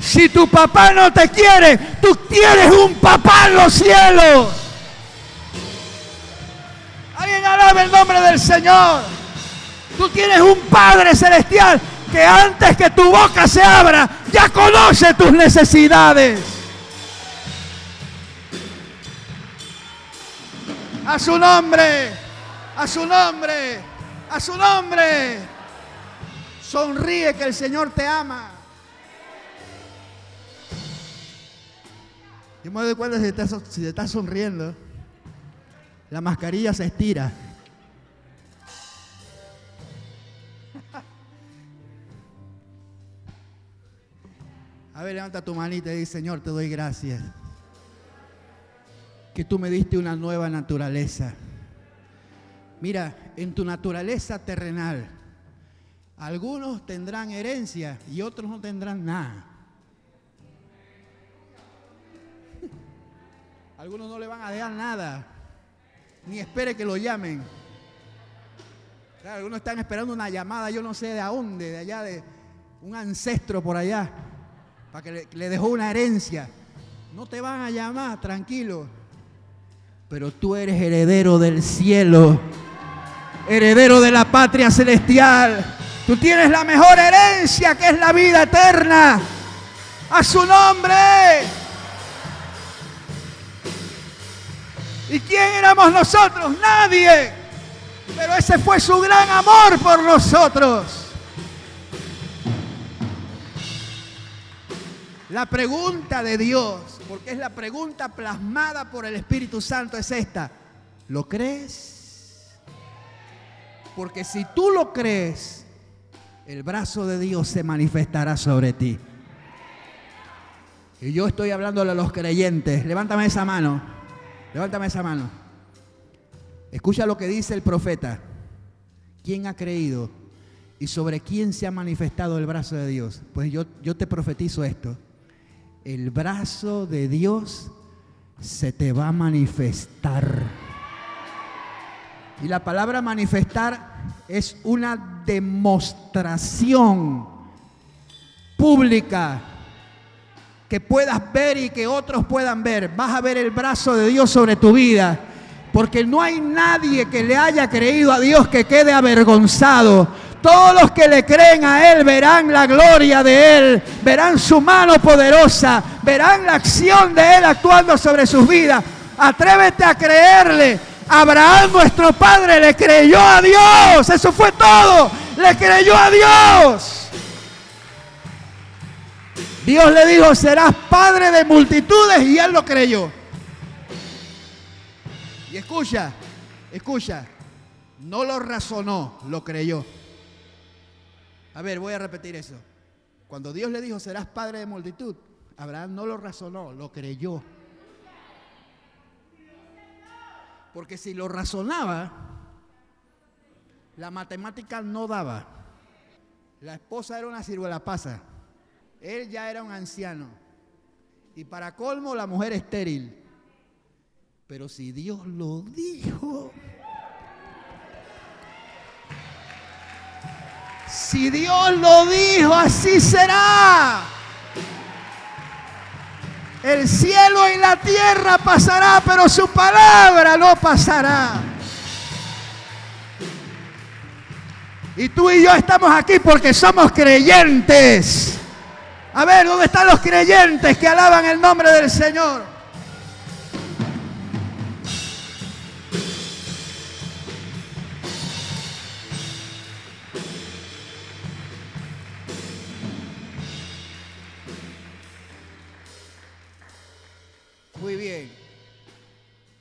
Si tu papá no te quiere, tú tienes un papá en los cielos. Alguien alabe el nombre del Señor. Tú tienes un Padre celestial que antes que tu boca se abra, ya conoce tus necesidades. A su nombre, a su nombre, a su nombre. Sonríe que el Señor te ama. Yo me doy cuenta si te, si te estás sonriendo. La mascarilla se estira. A ver, levanta tu manita y dice, Señor, te doy gracias. Que tú me diste una nueva naturaleza. Mira, en tu naturaleza terrenal, algunos tendrán herencia y otros no tendrán nada. Algunos no le van a dejar nada, ni espere que lo llamen. Algunos están esperando una llamada, yo no sé de dónde, de allá, de un ancestro por allá, para que le dejó una herencia. No te van a llamar, tranquilo. Pero tú eres heredero del cielo, heredero de la patria celestial. Tú tienes la mejor herencia que es la vida eterna. A su nombre. ¿Y quién éramos nosotros? Nadie. Pero ese fue su gran amor por nosotros. La pregunta de Dios, porque es la pregunta plasmada por el Espíritu Santo, es esta. ¿Lo crees? Porque si tú lo crees, el brazo de Dios se manifestará sobre ti. Y yo estoy hablándole a los creyentes. Levántame esa mano. Levántame esa mano. Escucha lo que dice el profeta. ¿Quién ha creído? ¿Y sobre quién se ha manifestado el brazo de Dios? Pues yo, yo te profetizo esto. El brazo de Dios se te va a manifestar. Y la palabra manifestar es una demostración pública que puedas ver y que otros puedan ver. Vas a ver el brazo de Dios sobre tu vida. Porque no hay nadie que le haya creído a Dios que quede avergonzado. Todos los que le creen a Él verán la gloria de Él, verán su mano poderosa, verán la acción de Él actuando sobre sus vidas. Atrévete a creerle. Abraham, nuestro padre, le creyó a Dios. Eso fue todo. Le creyó a Dios. Dios le dijo, serás padre de multitudes y él lo creyó. Y escucha, escucha, no lo razonó, lo creyó. A ver, voy a repetir eso. Cuando Dios le dijo, serás padre de multitud, Abraham no lo razonó, lo creyó. Porque si lo razonaba, la matemática no daba. La esposa era una ciruela pasa. Él ya era un anciano. Y para colmo, la mujer estéril. Pero si Dios lo dijo, Si Dios lo dijo, así será. El cielo y la tierra pasará, pero su palabra no pasará. Y tú y yo estamos aquí porque somos creyentes. A ver, ¿dónde están los creyentes que alaban el nombre del Señor?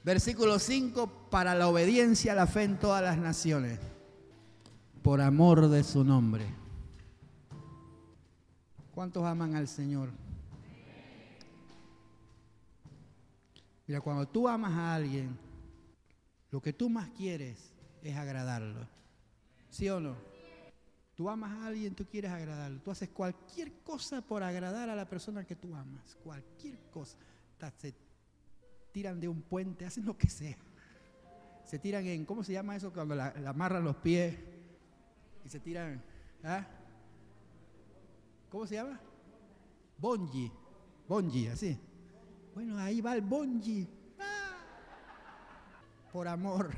Versículo 5, para la obediencia, la fe en todas las naciones, por amor de su nombre. ¿Cuántos aman al Señor? Mira, cuando tú amas a alguien, lo que tú más quieres es agradarlo. ¿Sí o no? Tú amas a alguien, tú quieres agradarlo. Tú haces cualquier cosa por agradar a la persona que tú amas. Cualquier cosa. Se tiran de un puente, hacen lo que sea. Se tiran en, ¿cómo se llama eso? Cuando la, amarran los pies y se tiran. ¿ah? ¿Cómo se llama? Bonji. Bonji, así. Bueno, ahí va el bonji. Ah. Por amor.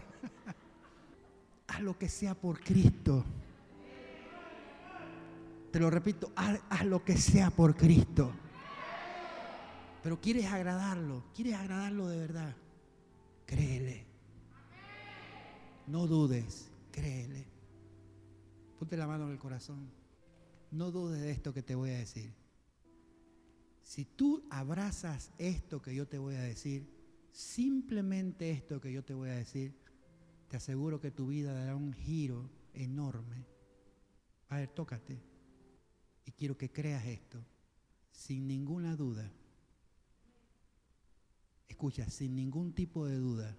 haz lo que sea por Cristo. Te lo repito, haz, haz lo que sea por Cristo. Pero quieres agradarlo, quieres agradarlo de verdad. Créele. No dudes, créele. Ponte la mano en el corazón no dudes de esto que te voy a decir. Si tú abrazas esto que yo te voy a decir, simplemente esto que yo te voy a decir, te aseguro que tu vida dará un giro enorme. A ver, tócate. Y quiero que creas esto, sin ninguna duda. Escucha, sin ningún tipo de duda.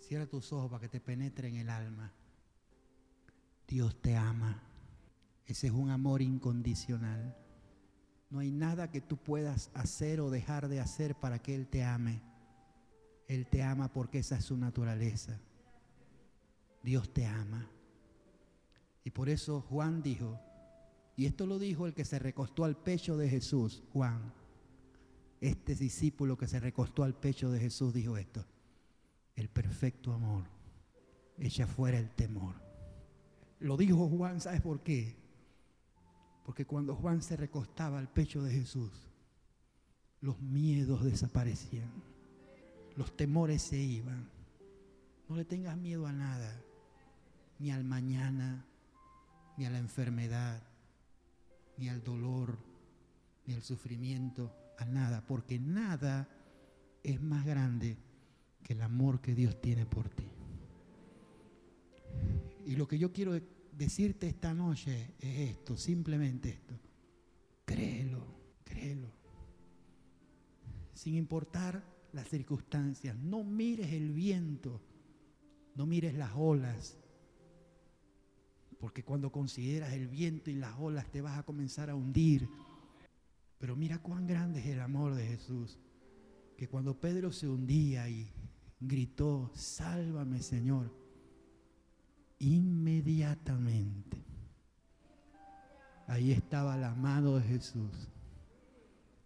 Cierra tus ojos para que te penetre en el alma. Dios te ama. Ese es un amor incondicional. No hay nada que tú puedas hacer o dejar de hacer para que Él te ame. Él te ama porque esa es su naturaleza. Dios te ama. Y por eso Juan dijo, y esto lo dijo el que se recostó al pecho de Jesús, Juan. Este discípulo que se recostó al pecho de Jesús dijo esto, el perfecto amor echa fuera el temor. Lo dijo Juan, ¿sabes por qué? Porque cuando Juan se recostaba al pecho de Jesús, los miedos desaparecían, los temores se iban. No le tengas miedo a nada, ni al mañana, ni a la enfermedad, ni al dolor, ni al sufrimiento, a nada, porque nada es más grande que el amor que Dios tiene por ti. Y lo que yo quiero decirte esta noche es esto, simplemente esto. Créelo, créelo. Sin importar las circunstancias, no mires el viento, no mires las olas, porque cuando consideras el viento y las olas te vas a comenzar a hundir. Pero mira cuán grande es el amor de Jesús, que cuando Pedro se hundía y gritó, sálvame Señor, inmediatamente. Ahí estaba la mano de Jesús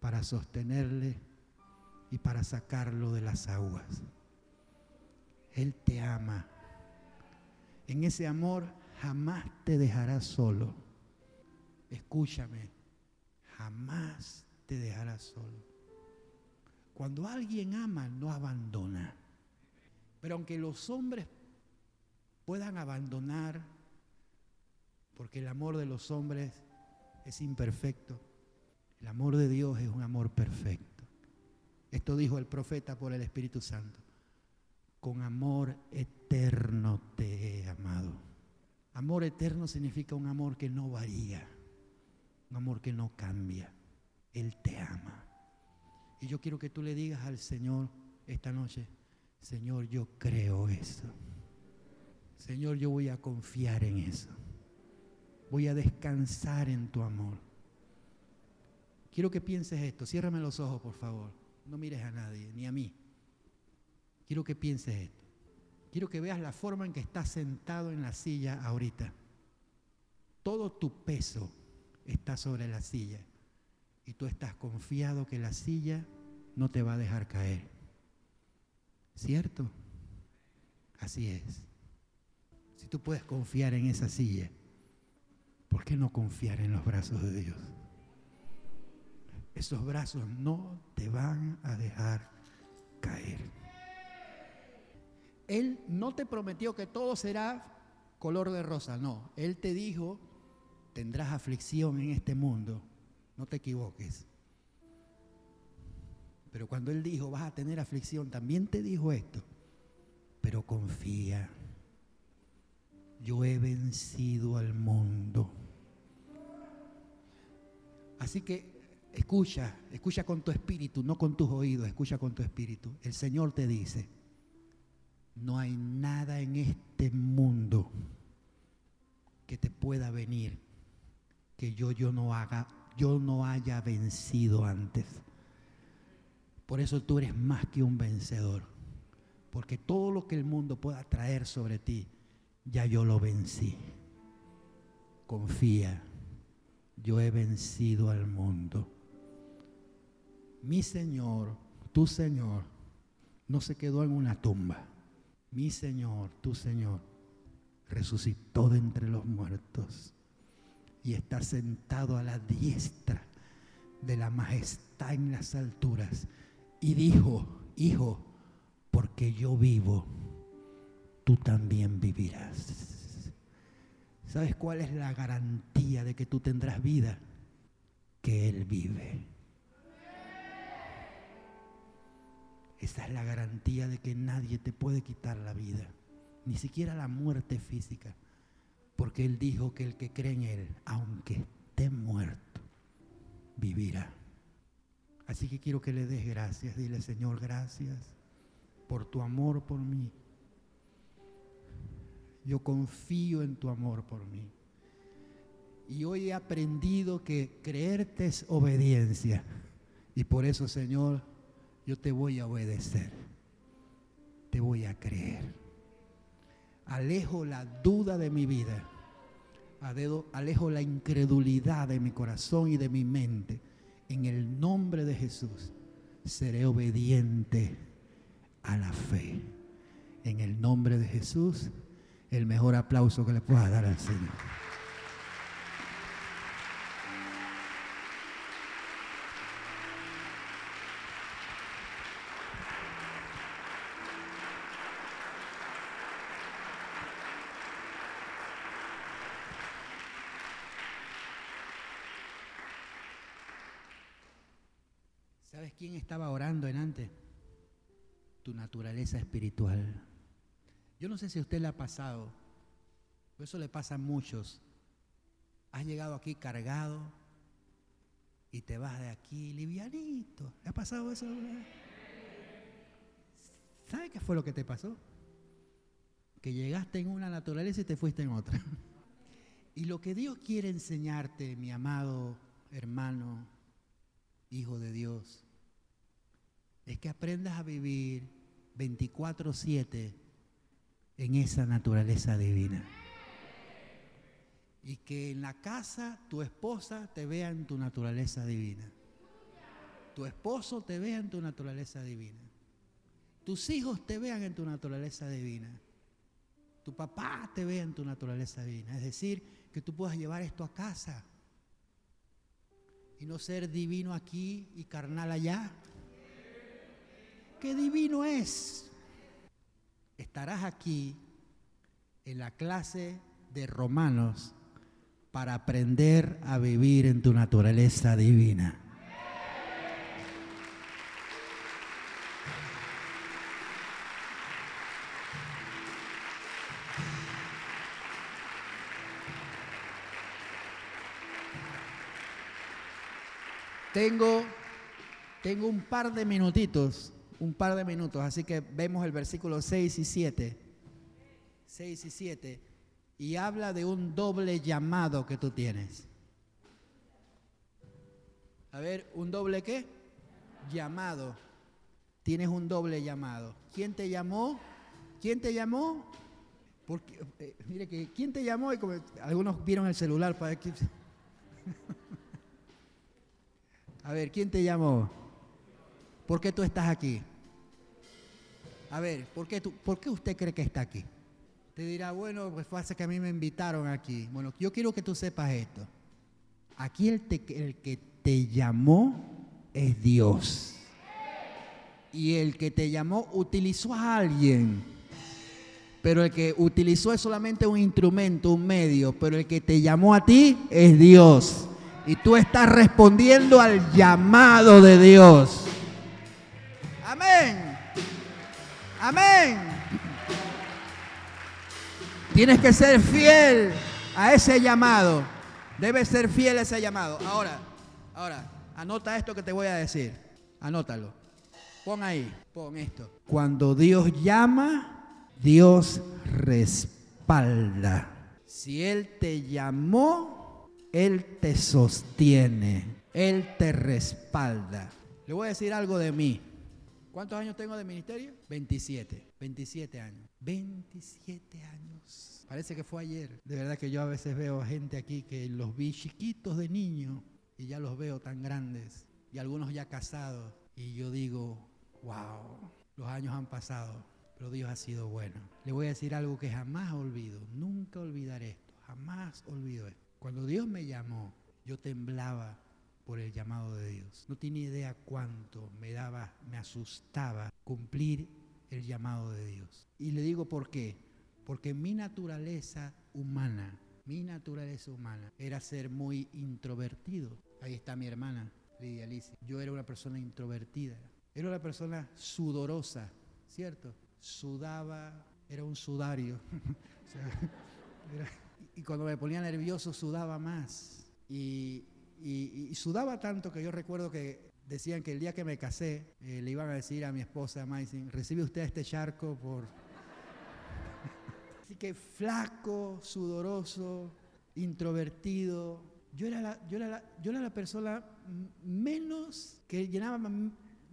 para sostenerle y para sacarlo de las aguas. Él te ama. En ese amor jamás te dejará solo. Escúchame, jamás te dejará solo. Cuando alguien ama, no abandona. Pero aunque los hombres puedan abandonar, porque el amor de los hombres es imperfecto. El amor de Dios es un amor perfecto. Esto dijo el profeta por el Espíritu Santo. Con amor eterno te he amado. Amor eterno significa un amor que no varía, un amor que no cambia. Él te ama. Y yo quiero que tú le digas al Señor esta noche, Señor, yo creo eso. Señor, yo voy a confiar en eso. Voy a descansar en tu amor. Quiero que pienses esto. Ciérrame los ojos, por favor. No mires a nadie, ni a mí. Quiero que pienses esto. Quiero que veas la forma en que estás sentado en la silla ahorita. todo tu peso está sobre la silla y tú estás confiado que la silla no te va a dejar caer. ¿Cierto? Así es. Si tú puedes confiar en esa silla, ¿por qué no confiar en los brazos de Dios? Esos brazos no te van a dejar caer. Él no te prometió que todo será color de rosa, no. Él te dijo, tendrás aflicción en este mundo, no te equivoques. Pero cuando Él dijo, vas a tener aflicción, también te dijo esto, pero confía, yo he vencido al mundo. Así que escucha, escucha con tu espíritu, no con tus oídos, escucha con tu espíritu. El Señor te dice, no hay nada en este mundo que te pueda venir que yo, yo no haga, yo no haya vencido antes. Por eso tú eres más que un vencedor. Porque todo lo que el mundo pueda traer sobre ti, ya yo lo vencí. Confía, yo he vencido al mundo. Mi Señor, tu Señor, no se quedó en una tumba mi Señor, tu Señor, resucitó de entre los muertos y está sentado a la diestra de la majestad en las alturas. Y dijo, hijo, porque yo vivo, tú también vivirás. ¿Sabes cuál es la garantía de que tú tendrás vida? Que Él vive. Esa es la garantía de que nadie te puede quitar la vida, ni siquiera la muerte física, porque Él dijo que el que cree en Él, aunque esté muerto, vivirá. Así que quiero que le des gracias, dile Señor, gracias por tu amor por mí. Yo confío en tu amor por mí. Y hoy he aprendido que creerte es obediencia. Y por eso, Señor, yo te voy a obedecer, te voy a creer. Alejo la duda de mi vida, alejo la incredulidad de mi corazón y de mi mente. En el nombre de Jesús seré obediente a la fe. En el nombre de Jesús, el mejor aplauso que le pueda dar al Señor. Quién estaba orando en antes? Tu naturaleza espiritual. Yo no sé si a usted le ha pasado, eso le pasa a muchos. Has llegado aquí cargado y te vas de aquí livianito. ¿Le ha pasado eso? ¿Sabe qué fue lo que te pasó? Que llegaste en una naturaleza y te fuiste en otra. Y lo que Dios quiere enseñarte, mi amado hermano, hijo de Dios, es que aprendas a vivir 24/7 en esa naturaleza divina. Y que en la casa tu esposa te vea en tu naturaleza divina. Tu esposo te vea en tu naturaleza divina. Tus hijos te vean en tu naturaleza divina. Tu papá te vea en tu naturaleza divina. Es decir, que tú puedas llevar esto a casa y no ser divino aquí y carnal allá. ¿Qué divino es? Estarás aquí en la clase de Romanos para aprender a vivir en tu naturaleza divina. Tengo, tengo un par de minutitos, un par de minutos, así que vemos el versículo 6 y 7. 6 y 7. Y habla de un doble llamado que tú tienes. A ver, ¿un doble qué? Llamado. Tienes un doble llamado. ¿Quién te llamó? ¿Quién te llamó? Porque, eh, mire que, ¿quién te llamó? Y como, algunos vieron el celular para que... A ver, ¿quién te llamó? ¿Por qué tú estás aquí? A ver, ¿por qué, tú, ¿por qué usted cree que está aquí? Te dirá, bueno, pues hace que a mí me invitaron aquí. Bueno, yo quiero que tú sepas esto. Aquí el, el que te llamó es Dios. Y el que te llamó utilizó a alguien. Pero el que utilizó es solamente un instrumento, un medio. Pero el que te llamó a ti es Dios. Y tú estás respondiendo al llamado de Dios. Amén. Amén. Tienes que ser fiel a ese llamado. Debes ser fiel a ese llamado. Ahora, ahora, anota esto que te voy a decir. Anótalo. Pon ahí, pon esto. Cuando Dios llama, Dios respalda. Si Él te llamó, Él te sostiene. Él te respalda. Le voy a decir algo de mí. ¿Cuántos años tengo de ministerio? 27. 27 años. 27 años. Parece que fue ayer. De verdad que yo a veces veo gente aquí que los vi chiquitos de niño y ya los veo tan grandes. Y algunos ya casados. Y yo digo, wow, los años han pasado, pero Dios ha sido bueno. Le voy a decir algo que jamás olvido. Nunca olvidaré esto. Jamás olvido esto. Cuando Dios me llamó, yo temblaba el llamado de Dios. No tiene idea cuánto me daba, me asustaba cumplir el llamado de Dios. Y le digo por qué. Porque mi naturaleza humana, mi naturaleza humana era ser muy introvertido. Ahí está mi hermana, Lidia Alicia. Yo era una persona introvertida. Era una persona sudorosa, ¿cierto? Sudaba, era un sudario. y cuando me ponía nervioso sudaba más. Y, y, sudaba tanto que yo recuerdo que decían que el día que me casé eh, le iban a decir a mi esposa Maising, recibe usted este charco por... Así que flaco, sudoroso, introvertido. Yo era la, yo era la, yo era la persona menos que llenaba,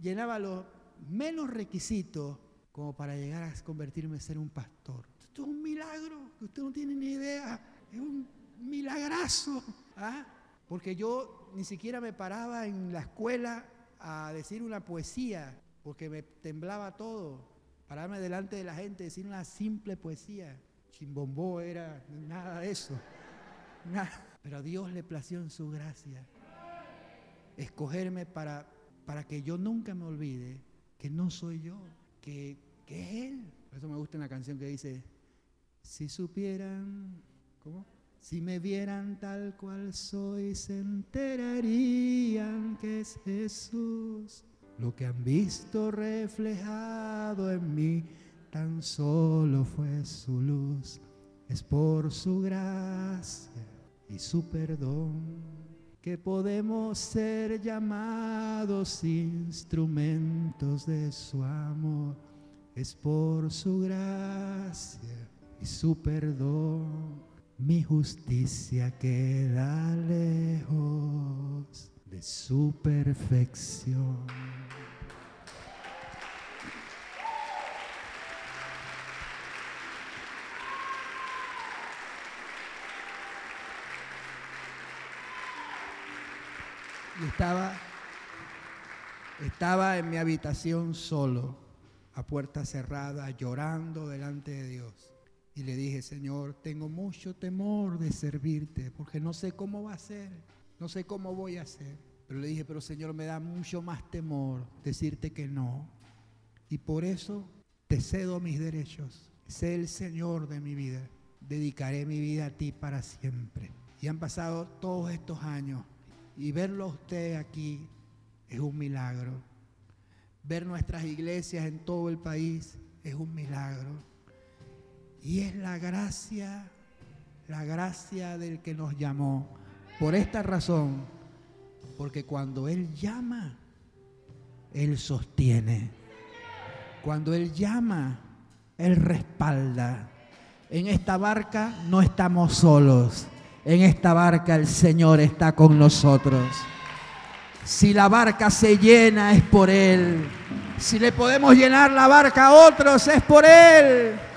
llenaba los menos requisitos como para llegar a convertirme en ser un pastor. Esto es un milagro, que usted no tiene ni idea. Es un milagrazo. ¿ah? Porque yo ni siquiera me paraba en la escuela a decir una poesía, porque me temblaba todo. Pararme delante de la gente, decir una simple poesía. Chimbombó era nada de eso. Pero Dios le plació en su gracia escogerme para, para que yo nunca me olvide que no soy yo, que, que es Él. Por eso me gusta una canción que dice, si supieran, ¿cómo? Si me vieran tal cual soy, se enterarían que es Jesús. Lo que han visto reflejado en mí tan solo fue su luz. Es por su gracia y su perdón que podemos ser llamados instrumentos de su amor. Es por su gracia y su perdón mi justicia queda lejos de su perfección. Y estaba, estaba en mi habitación solo, a puerta cerrada, llorando delante de Dios. Y le dije, Señor, tengo mucho temor de servirte, porque no sé cómo va a ser, no sé cómo voy a hacer. Pero le dije, pero Señor, me da mucho más temor decirte que no. Y por eso te cedo mis derechos. Sé el Señor de mi vida. Dedicaré mi vida a ti para siempre. Y han pasado todos estos años. Y verlo a usted aquí es un milagro. Ver nuestras iglesias en todo el país es un milagro. Y es la gracia, la gracia del que nos llamó. Por esta razón, porque cuando Él llama, Él sostiene. Cuando Él llama, Él respalda. En esta barca no estamos solos. En esta barca el Señor está con nosotros. Si la barca se llena es por Él. Si le podemos llenar la barca a otros es por Él.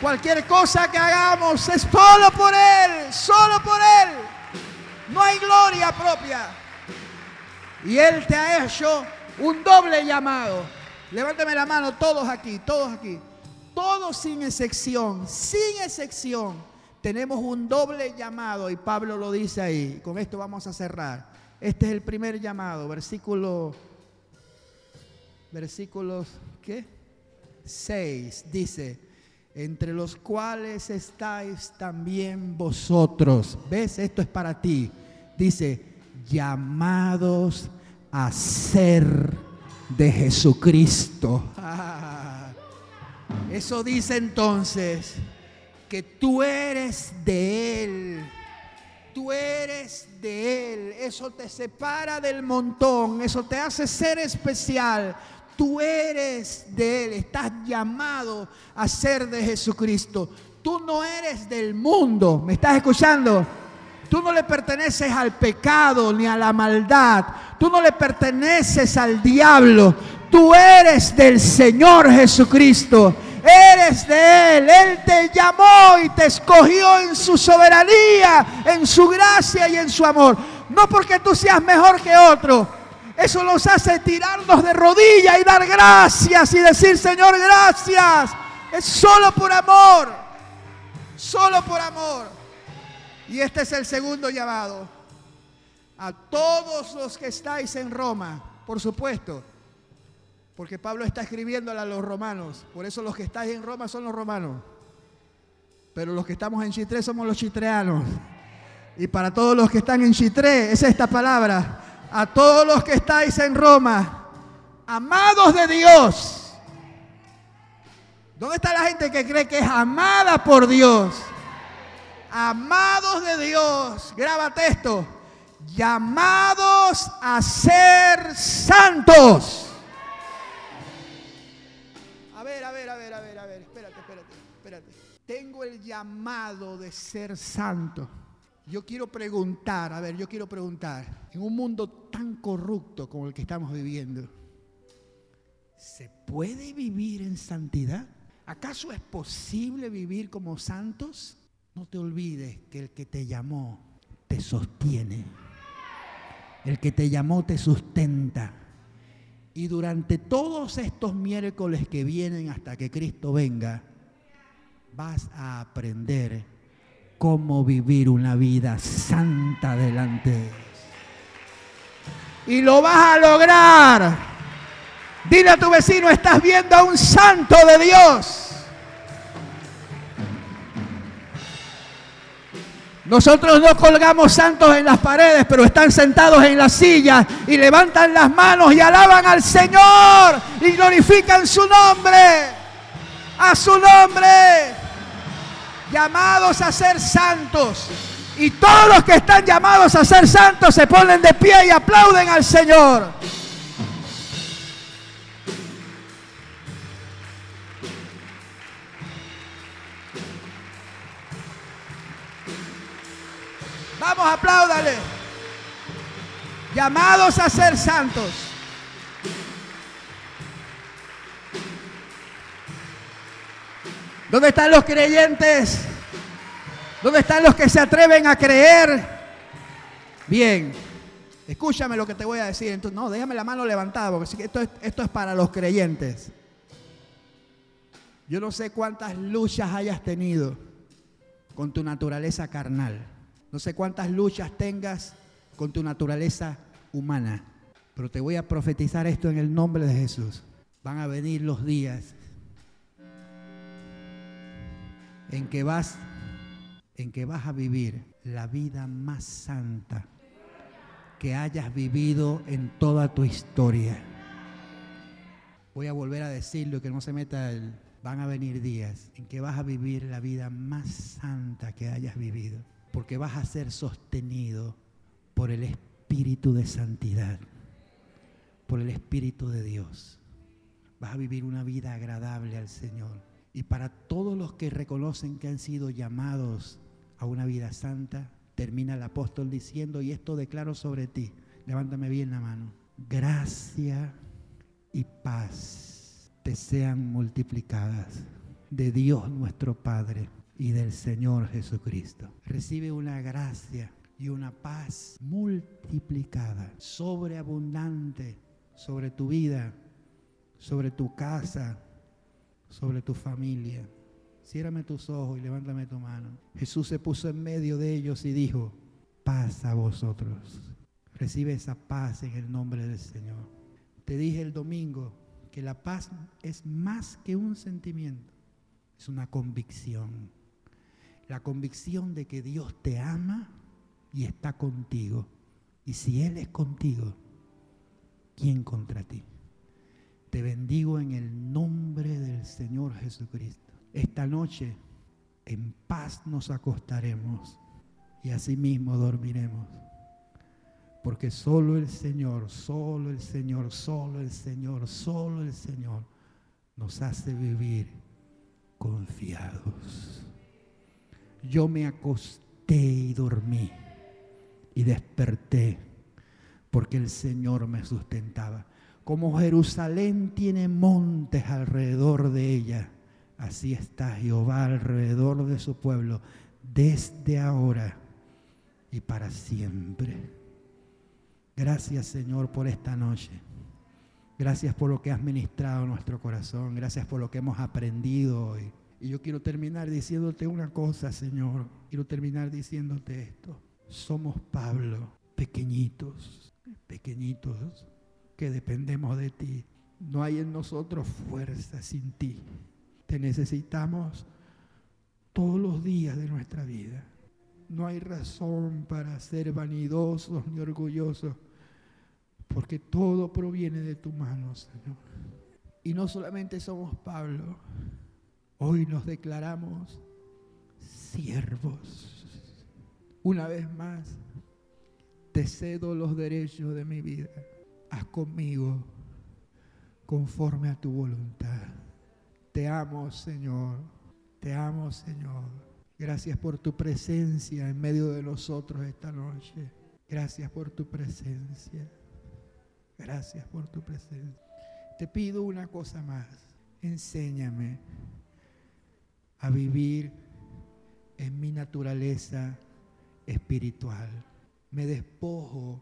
Cualquier cosa que hagamos es solo por Él, solo por Él. No hay gloria propia. Y Él te ha hecho un doble llamado. Levánteme la mano todos aquí, todos aquí. Todos sin excepción, sin excepción. Tenemos un doble llamado y Pablo lo dice ahí. Con esto vamos a cerrar. Este es el primer llamado, versículo versículos ¿qué? 6 dice, entre los cuales estáis también vosotros. ¿Ves? Esto es para ti. Dice, llamados a ser de Jesucristo. Eso dice entonces que tú eres de Él. Tú eres de Él. Eso te separa del montón. Eso te hace ser especial. Tú eres de Él. Estás llamado a ser de Jesucristo. Tú no eres del mundo. ¿Me estás escuchando? Tú no le perteneces al pecado ni a la maldad. Tú no le perteneces al diablo. Tú eres del Señor Jesucristo. Eres de Él. Él te llamó y te escogió en su soberanía, en su gracia y en su amor. No porque tú seas mejor que otro. Eso nos hace tirarnos de rodillas y dar gracias y decir, Señor, gracias. Es solo por amor. Solo por amor. Y este es el segundo llamado. A todos los que estáis en Roma, por supuesto, porque Pablo está escribiéndole a los romanos. Por eso los que estáis en Roma son los romanos. Pero los que estamos en Chitré somos los chitreanos. Y para todos los que están en Chitré, es esta palabra. A todos los que estáis en Roma, amados de Dios. ¿Dónde está la gente que cree que es amada por Dios? amados de Dios, grábate esto, llamados a ser santos. A ver, a ver, a ver, a ver, a ver, espérate, espérate, espérate. Tengo el llamado de ser santo. Yo quiero preguntar, a ver, yo quiero preguntar, en un mundo tan corrupto como el que estamos viviendo, ¿se puede vivir en santidad? ¿Acaso es posible vivir como santos? No te olvides que el que te llamó te sostiene. El que te llamó te sustenta. Y durante todos estos miércoles que vienen hasta que Cristo venga, vas a aprender cómo vivir una vida santa delante de Dios. Y lo vas a lograr. Dile a tu vecino, estás viendo a un santo de Dios. Nosotros no colgamos santos en las paredes, pero están sentados en las sillas y levantan las manos y alaban al Señor y glorifican su nombre. A su nombre. Llamados a ser santos. Y todos los que están llamados a ser santos se ponen de pie y aplauden al Señor. Vamos, apláudale. Llamados a ser santos. ¿Dónde están los creyentes? ¿Dónde están los que se atreven a creer? Bien, escúchame lo que te voy a decir. Entonces, no, déjame la mano levantada, porque esto es, esto es para los creyentes. Yo no sé cuántas luchas hayas tenido con tu naturaleza carnal. No sé cuántas luchas tengas con tu naturaleza humana, pero te voy a profetizar esto en el nombre de Jesús. Van a venir los días en que vas en que vas a vivir la vida más santa que hayas vivido en toda tu historia. Voy a volver a decirlo que no se meta el van a venir días en que vas a vivir la vida más santa que hayas vivido porque vas a ser sostenido por el Espíritu de Santidad, por el Espíritu de Dios. Vas a vivir una vida agradable al Señor. Y para todos los que reconocen que han sido llamados a una vida santa, termina el apóstol diciendo, y esto declaro sobre ti, levántame bien la mano, gracia y paz te sean multiplicadas de Dios nuestro Padre y del Señor Jesucristo. Recibe una gracia y una paz multiplicada, sobreabundante sobre tu vida, sobre tu casa, sobre tu familia. Ciérrame tus ojos y levántame tu mano. Jesús se puso en medio de ellos y dijo, paz a vosotros. Recibe esa paz en el nombre del Señor. Te dije el domingo que la paz es más que un sentimiento, es una convicción. La convicción de que Dios te ama y está contigo. Y si Él es contigo, ¿quién contra ti? Te bendigo en el nombre del Señor Jesucristo. Esta noche en paz nos acostaremos y asimismo dormiremos. Porque solo el Señor, solo el Señor, solo el Señor, solo el Señor nos hace vivir confiados. Yo me acosté y dormí y desperté porque el Señor me sustentaba. Como Jerusalén tiene montes alrededor de ella, así está Jehová alrededor de su pueblo desde ahora y para siempre. Gracias Señor por esta noche. Gracias por lo que has ministrado nuestro corazón. Gracias por lo que hemos aprendido hoy. Y yo quiero terminar diciéndote una cosa, Señor. Quiero terminar diciéndote esto. Somos Pablo, pequeñitos, pequeñitos, que dependemos de ti. No hay en nosotros fuerza sin ti. Te necesitamos todos los días de nuestra vida. No hay razón para ser vanidosos ni orgullosos, porque todo proviene de tu mano, Señor. Y no solamente somos Pablo, hoy nos declaramos siervos. Una vez más, te cedo los derechos de mi vida. Haz conmigo conforme a tu voluntad. Te amo, Señor. Te amo, Señor. Gracias por tu presencia en medio de nosotros esta noche. Gracias por tu presencia. Gracias por tu presencia. Te pido una cosa más. Enséñame a vivir en mi naturaleza espiritual. Me despojo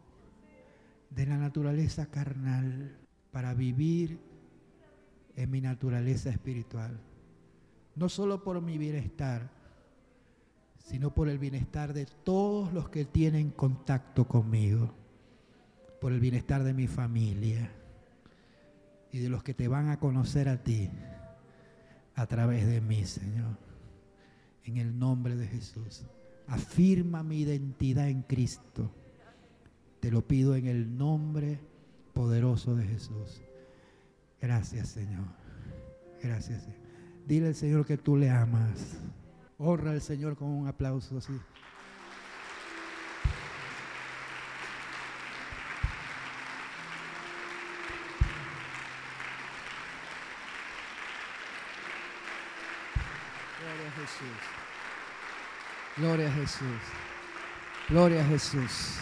de la naturaleza carnal para vivir en mi naturaleza espiritual. No solo por mi bienestar, sino por el bienestar de todos los que tienen contacto conmigo, por el bienestar de mi familia y de los que te van a conocer a ti a través de mí, Señor. En el nombre de Jesús. Afirma mi identidad en Cristo. Te lo pido en el nombre poderoso de Jesús. Gracias, Señor. Gracias. Señor. Dile al Señor que tú le amas. Honra al Señor con un aplauso así. Gloria a Jesús. Gloria a Jesús. Gloria a Jesús.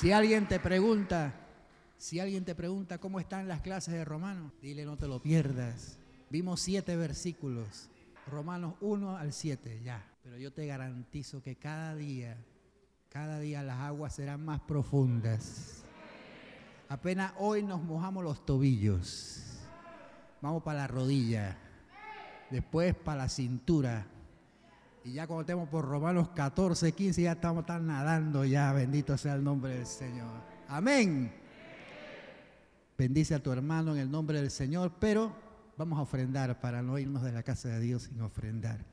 Si alguien te pregunta, si alguien te pregunta cómo están las clases de Romanos, dile no te lo pierdas. Vimos siete versículos, Romanos 1 al 7, ya. Pero yo te garantizo que cada día, cada día las aguas serán más profundas. Apenas hoy nos mojamos los tobillos. Vamos para la rodilla. Después para la cintura. Y ya cuando estemos por Romanos 14, 15, ya estamos tan nadando ya. Bendito sea el nombre del Señor. Amén. Bendice a tu hermano en el nombre del Señor, pero vamos a ofrendar para no irnos de la casa de Dios sin ofrendar.